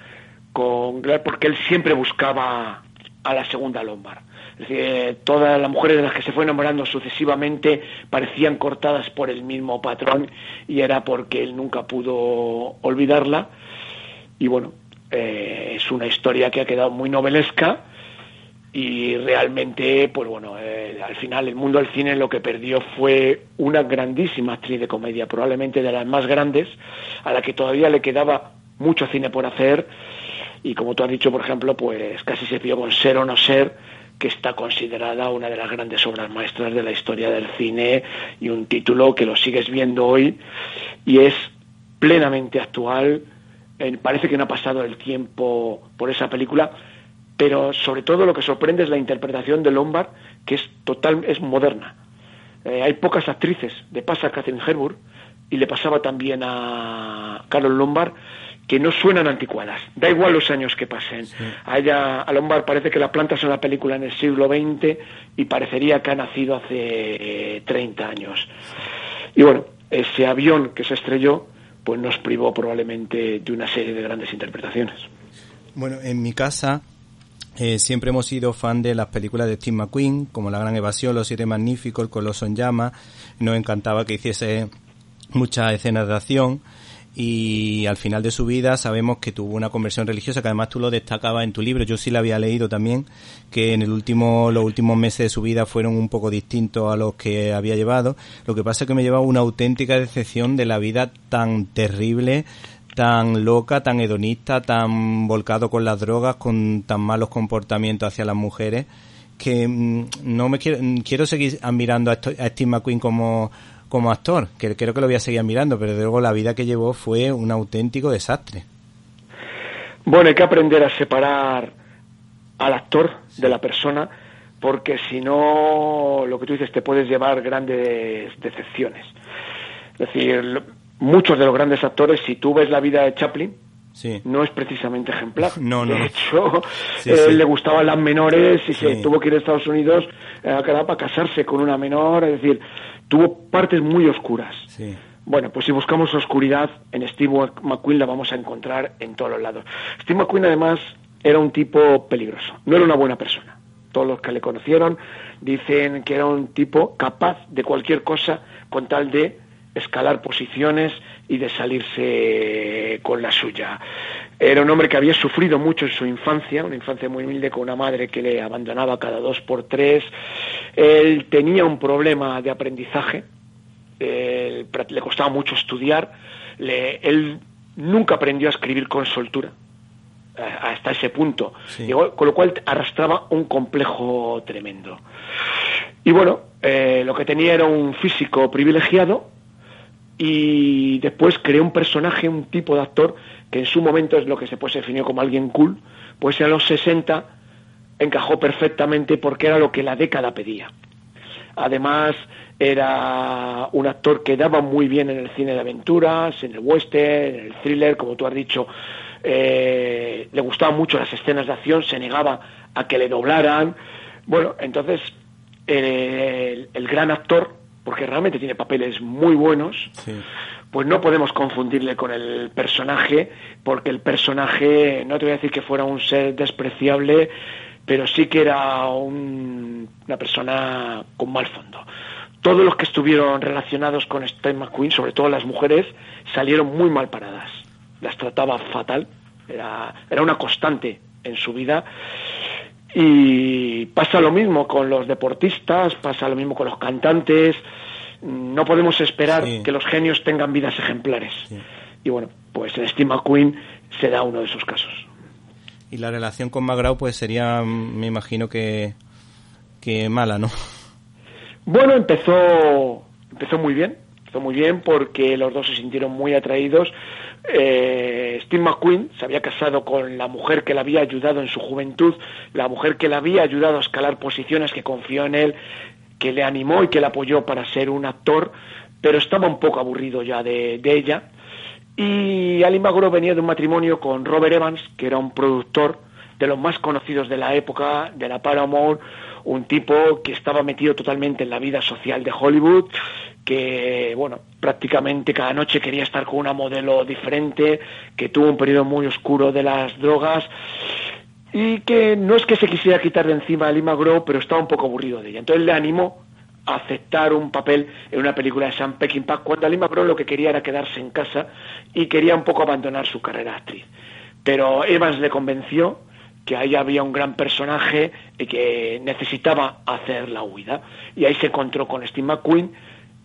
con Gable porque él siempre buscaba a la segunda Lombard. Es decir, eh, todas las mujeres de las que se fue enamorando sucesivamente parecían cortadas por el mismo patrón y era porque él nunca pudo olvidarla. Y bueno, eh, es una historia que ha quedado muy novelesca y realmente, pues bueno, eh, al final el mundo del cine lo que perdió fue una grandísima actriz de comedia, probablemente de las más grandes, a la que todavía le quedaba mucho cine por hacer y como tú has dicho, por ejemplo, pues casi se pidió con Ser o no ser, que está considerada una de las grandes obras maestras de la historia del cine y un título que lo sigues viendo hoy y es plenamente actual. Eh, parece que no ha pasado el tiempo por esa película, pero sobre todo lo que sorprende es la interpretación de Lombard, que es total, es moderna. Eh, hay pocas actrices, de pasa Catherine Hepburn, y le pasaba también a Carlos Lombard, que no suenan anticuadas. Da igual los años que pasen. A, ella, a Lombard parece que la planta es una película en el siglo XX y parecería que ha nacido hace eh, 30 años. Y bueno, ese avión que se estrelló, pues nos privó probablemente de una serie de grandes interpretaciones. Bueno, en mi casa eh, siempre hemos sido fan de las películas de Steve McQueen, como La Gran Evasión, Los Siete Magníficos, El Coloso en Llamas. Nos encantaba que hiciese muchas escenas de acción y al final de su vida sabemos que tuvo una conversión religiosa que además tú lo destacabas en tu libro yo sí la había leído también que en el último los últimos meses de su vida fueron un poco distintos a los que había llevado lo que pasa es que me llevaba una auténtica decepción de la vida tan terrible tan loca, tan hedonista, tan volcado con las drogas, con tan malos comportamientos hacia las mujeres, que mm, no me quiero, quiero seguir admirando a, Steve McQueen como, como actor, que creo que lo voy a seguir admirando, pero luego la vida que llevó fue un auténtico desastre. Bueno, hay que aprender a separar al actor de la persona, porque si no, lo que tú dices, te puedes llevar grandes decepciones. Es decir, muchos de los grandes actores, si tú ves la vida de Chaplin, Sí. no es precisamente ejemplar. No, no, de hecho, Sí, eh, sí. le gustaban las menores y se tuvo que ir a Estados Unidos eh, a Canadá para casarse con una menor. Es decir, tuvo partes muy oscuras. Bueno, pues si buscamos oscuridad, en Steve McQueen la vamos a encontrar en todos los lados. Steve McQueen, además, era un tipo peligroso. No era una buena persona. Todos los que le conocieron dicen que era un tipo capaz de cualquier cosa con tal de escalar posiciones y de salirse con la suya. Era un hombre que había sufrido mucho en su infancia, una infancia muy humilde con una madre que le abandonaba cada dos por tres. Él tenía un problema de aprendizaje, eh, le costaba mucho estudiar, le- él nunca aprendió a escribir con soltura eh, hasta ese punto, Llegó- con lo cual arrastraba un complejo tremendo. Y bueno, eh, lo que tenía era un físico privilegiado y después creó un personaje, un tipo de actor que en su momento es lo que se pues definió como alguien cool, pues en los 60 encajó perfectamente porque era lo que la década pedía. Además, era un actor que daba muy bien en el cine de aventuras, en el western, en el thriller, como tú has dicho. eh, le gustaban mucho las escenas de acción, se negaba a que le doblaran. Bueno, entonces, el, el gran actor, porque realmente tiene papeles muy buenos, pues no podemos confundirle con el personaje, porque el personaje, no te voy a decir que fuera un ser despreciable, pero sí que era un- una persona con mal fondo. Todos los que estuvieron relacionados con Steve McQueen, sobre todo las mujeres, salieron muy mal paradas. Las trataba fatal, era, era una constante en su vida. Y pasa lo mismo con los deportistas, pasa lo mismo con los cantantes. No podemos esperar que los genios tengan vidas ejemplares. Y bueno, pues en Steve McQueen se da uno de esos casos. Y la relación con McGraw pues sería, mm, me imagino que, que mala, ¿no? Bueno, empezó, empezó muy bien, empezó muy bien porque los dos se sintieron muy atraídos. Eh, Steve McQueen se había casado con la mujer que le había ayudado en su juventud, la mujer que le había ayudado a escalar posiciones, que confió en él, que le animó y que le apoyó para ser un actor, pero estaba un poco aburrido ya de, ella. Y Ali McGraw venía de un matrimonio con Robert Evans, que era un productor de los más conocidos de la época, de la Paramount, un tipo que estaba metido totalmente en la vida social de Hollywood, que, bueno, prácticamente cada noche quería estar con una modelo diferente, que tuvo un periodo muy oscuro de las drogas y que no es que se quisiera quitar de encima a Lima Grow, pero estaba un poco aburrido de ella. Entonces le animó a aceptar un papel en una película de Sam Peckinpah cuando Lima Grow lo que quería era quedarse en casa y quería un poco abandonar su carrera actriz. Pero Evans le convenció que ahí había un gran personaje y que necesitaba hacer la huida. Y ahí se encontró con Steve McQueen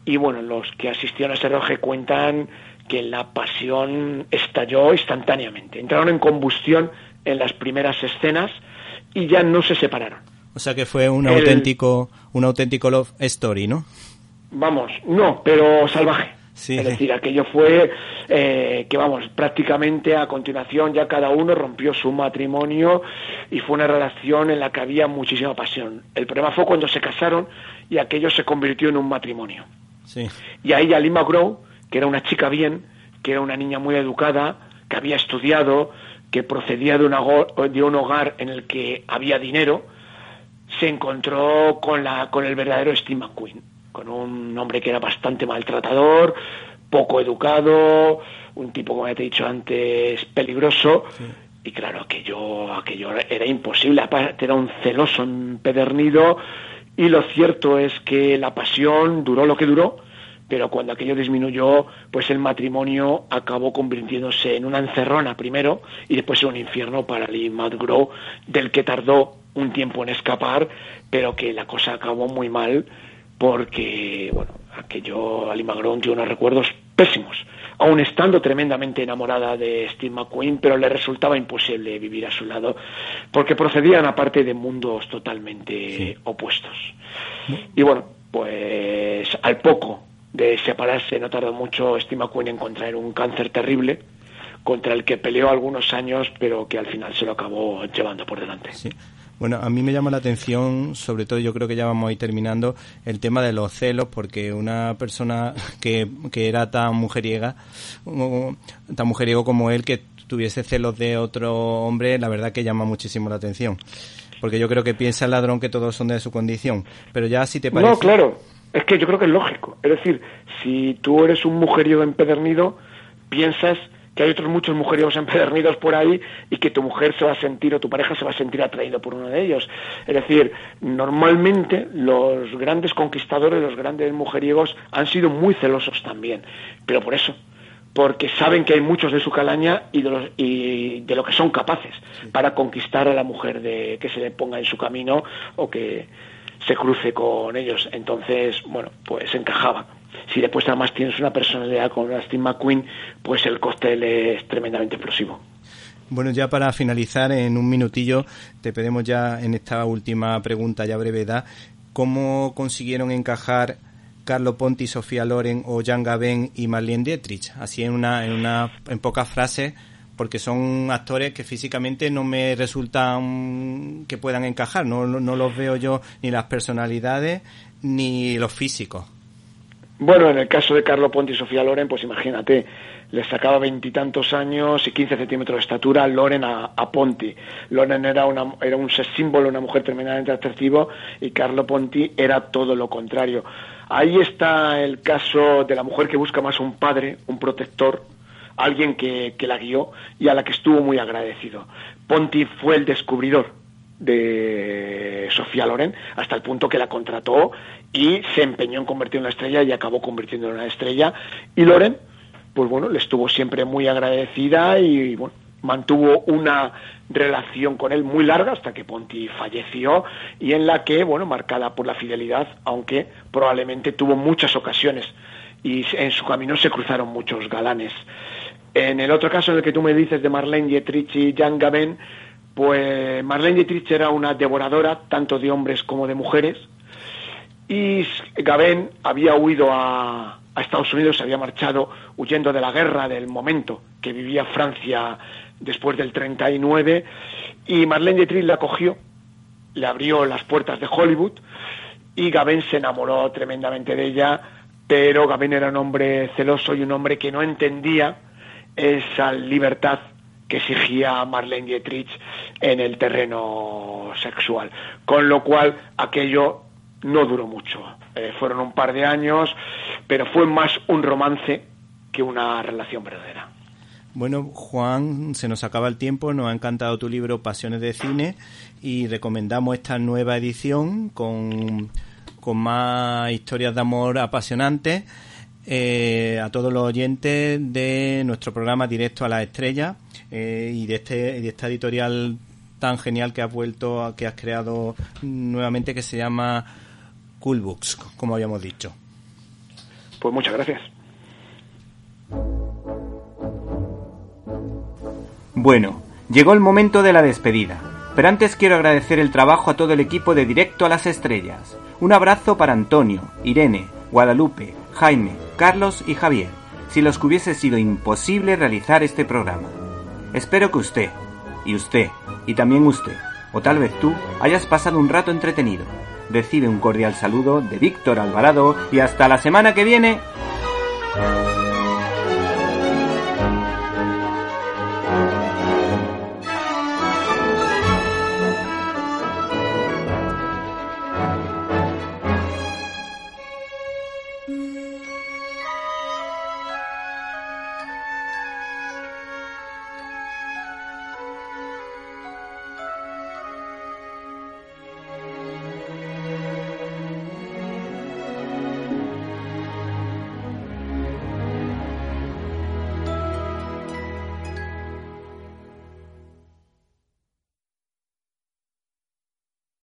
y bueno, los que asistieron a ese rodaje cuentan que la pasión estalló instantáneamente. Entraron en combustión en las primeras escenas y ya no se separaron. O sea que fue un El- auténtico, un auténtico love story, ¿no? Vamos, no, pero salvaje. Sí, es decir, aquello fue eh, que, vamos, prácticamente a continuación ya cada uno rompió su matrimonio y fue una relación en la que había muchísima pasión. El problema fue cuando se casaron y aquello se convirtió en un matrimonio. Sí. Y ahí Ali McGraw que era una chica bien, que era una niña muy educada, que había estudiado, que procedía de, una de un hogar en el que había dinero, se encontró con, la, con el verdadero Steve McQueen, con un hombre que era bastante maltratador, poco educado, un tipo, como ya te he dicho antes, peligroso. Y claro, aquello, aquello era imposible, aparte era un celoso empedernido. Y lo cierto es que la pasión duró lo que duró, pero cuando aquello disminuyó, pues el matrimonio acabó convirtiéndose en una encerrona primero y después en un infierno para Lee Mulgrew, del que tardó un tiempo en escapar, pero que la cosa acabó muy mal porque, bueno, aquello a Lee Mulgrew tiene unos recuerdos pésimos, aun estando tremendamente enamorada de Steve McQueen, pero le resultaba imposible vivir a su lado porque procedían aparte de mundos totalmente opuestos. Y bueno, pues al poco de separarse, no tardó mucho Steve McQueen en contraer un cáncer terrible contra el que peleó algunos años, pero que al final se lo acabó llevando por delante. Bueno, a mí me llama la atención, sobre todo yo creo que ya vamos a ir terminando, el tema de los celos, porque una persona que, que era tan mujeriega, tan mujeriego como él, que tuviese celos de otro hombre, la verdad que llama muchísimo la atención. Porque yo creo que piensa el ladrón que todos son de su condición. Pero ya si te parece... No, claro, es que yo creo que es lógico. Es decir, si tú eres un mujeriego empedernido, piensas que hay otros muchos mujeriegos empedernidos por ahí y que tu mujer se va a sentir o tu pareja se va a sentir atraído por uno de ellos. Es decir, normalmente los grandes conquistadores, los grandes mujeriegos han sido muy celosos también, pero por eso, porque saben que hay muchos de su calaña y de, los- y de lo que son capaces para conquistar a la mujer de que se le ponga en su camino o que se cruce con ellos. Entonces, bueno, pues encajaba. Si después además tienes una personalidad como la McQueen, pues el cóctel es tremendamente explosivo. Bueno, ya para finalizar, en un minutillo, te pedimos ya en esta última pregunta, ya brevedad, ¿cómo consiguieron encajar Carlo Ponti, Sofía Loren o Jan Gabén y Marlene Dietrich? Así en una, en una, en pocas frases, porque son actores que físicamente no me resultan que puedan encajar, no, no los veo yo ni las personalidades ni los físicos. Bueno, en el caso de Carlo Ponti y Sofía Loren, pues imagínate, le sacaba veintitantos años y 15 centímetros de estatura Loren a, Ponti. Loren era, una, era un símbolo, una mujer tremendamente atractiva y Carlo Ponti era todo lo contrario. Ahí está el caso de la mujer que busca más un padre, un protector, alguien que, que la guió y a la que estuvo muy agradecido. Ponti fue el descubridor de Sofía Loren hasta el punto que la contrató y se empeñó en convertir en una estrella y acabó convirtiendo en una estrella. Y Loren pues bueno le estuvo siempre muy agradecida y bueno mantuvo una relación con él muy larga hasta que Ponti falleció y en la que bueno marcada por la fidelidad aunque probablemente tuvo muchas ocasiones y en su camino se cruzaron muchos galanes. En el otro caso en el que tú me dices de Marlene Dietrich y Jan Gabén pues Marlene Dietrich era una devoradora tanto de hombres como de mujeres y Gabén había huido a, Estados Unidos, se había marchado huyendo de la guerra del momento que vivía Francia después del 39 y Marlene Dietrich la cogió, le abrió las puertas de Hollywood y Gabén se enamoró tremendamente de ella, pero Gabén era un hombre celoso y un hombre que no entendía esa libertad que exigía Marlene Dietrich en el terreno sexual. Con lo cual, aquello no duró mucho. Eh, fueron un par de años, pero fue más un romance que una relación verdadera. Bueno, Juan, se nos acaba el tiempo, nos ha encantado tu libro Pasiones de Cine y recomendamos esta nueva edición con, con más historias de amor apasionantes eh, a todos los oyentes de nuestro programa Directo a la Estrella eh, y de este de esta editorial tan genial que has vuelto, que has creado nuevamente que se llama Cool Books, como habíamos dicho. Pues muchas gracias. Bueno, llegó el momento de la despedida, pero antes quiero agradecer el trabajo a todo el equipo de Directo a las Estrellas. Un abrazo para Antonio, Irene, Guadalupe, Jaime, Carlos y Javier, si los que hubiese sido imposible realizar este programa. Espero que usted, y usted, y también usted, o tal vez tú, hayas pasado un rato entretenido. Recibe un cordial saludo de Víctor Alvarado y hasta la semana que viene.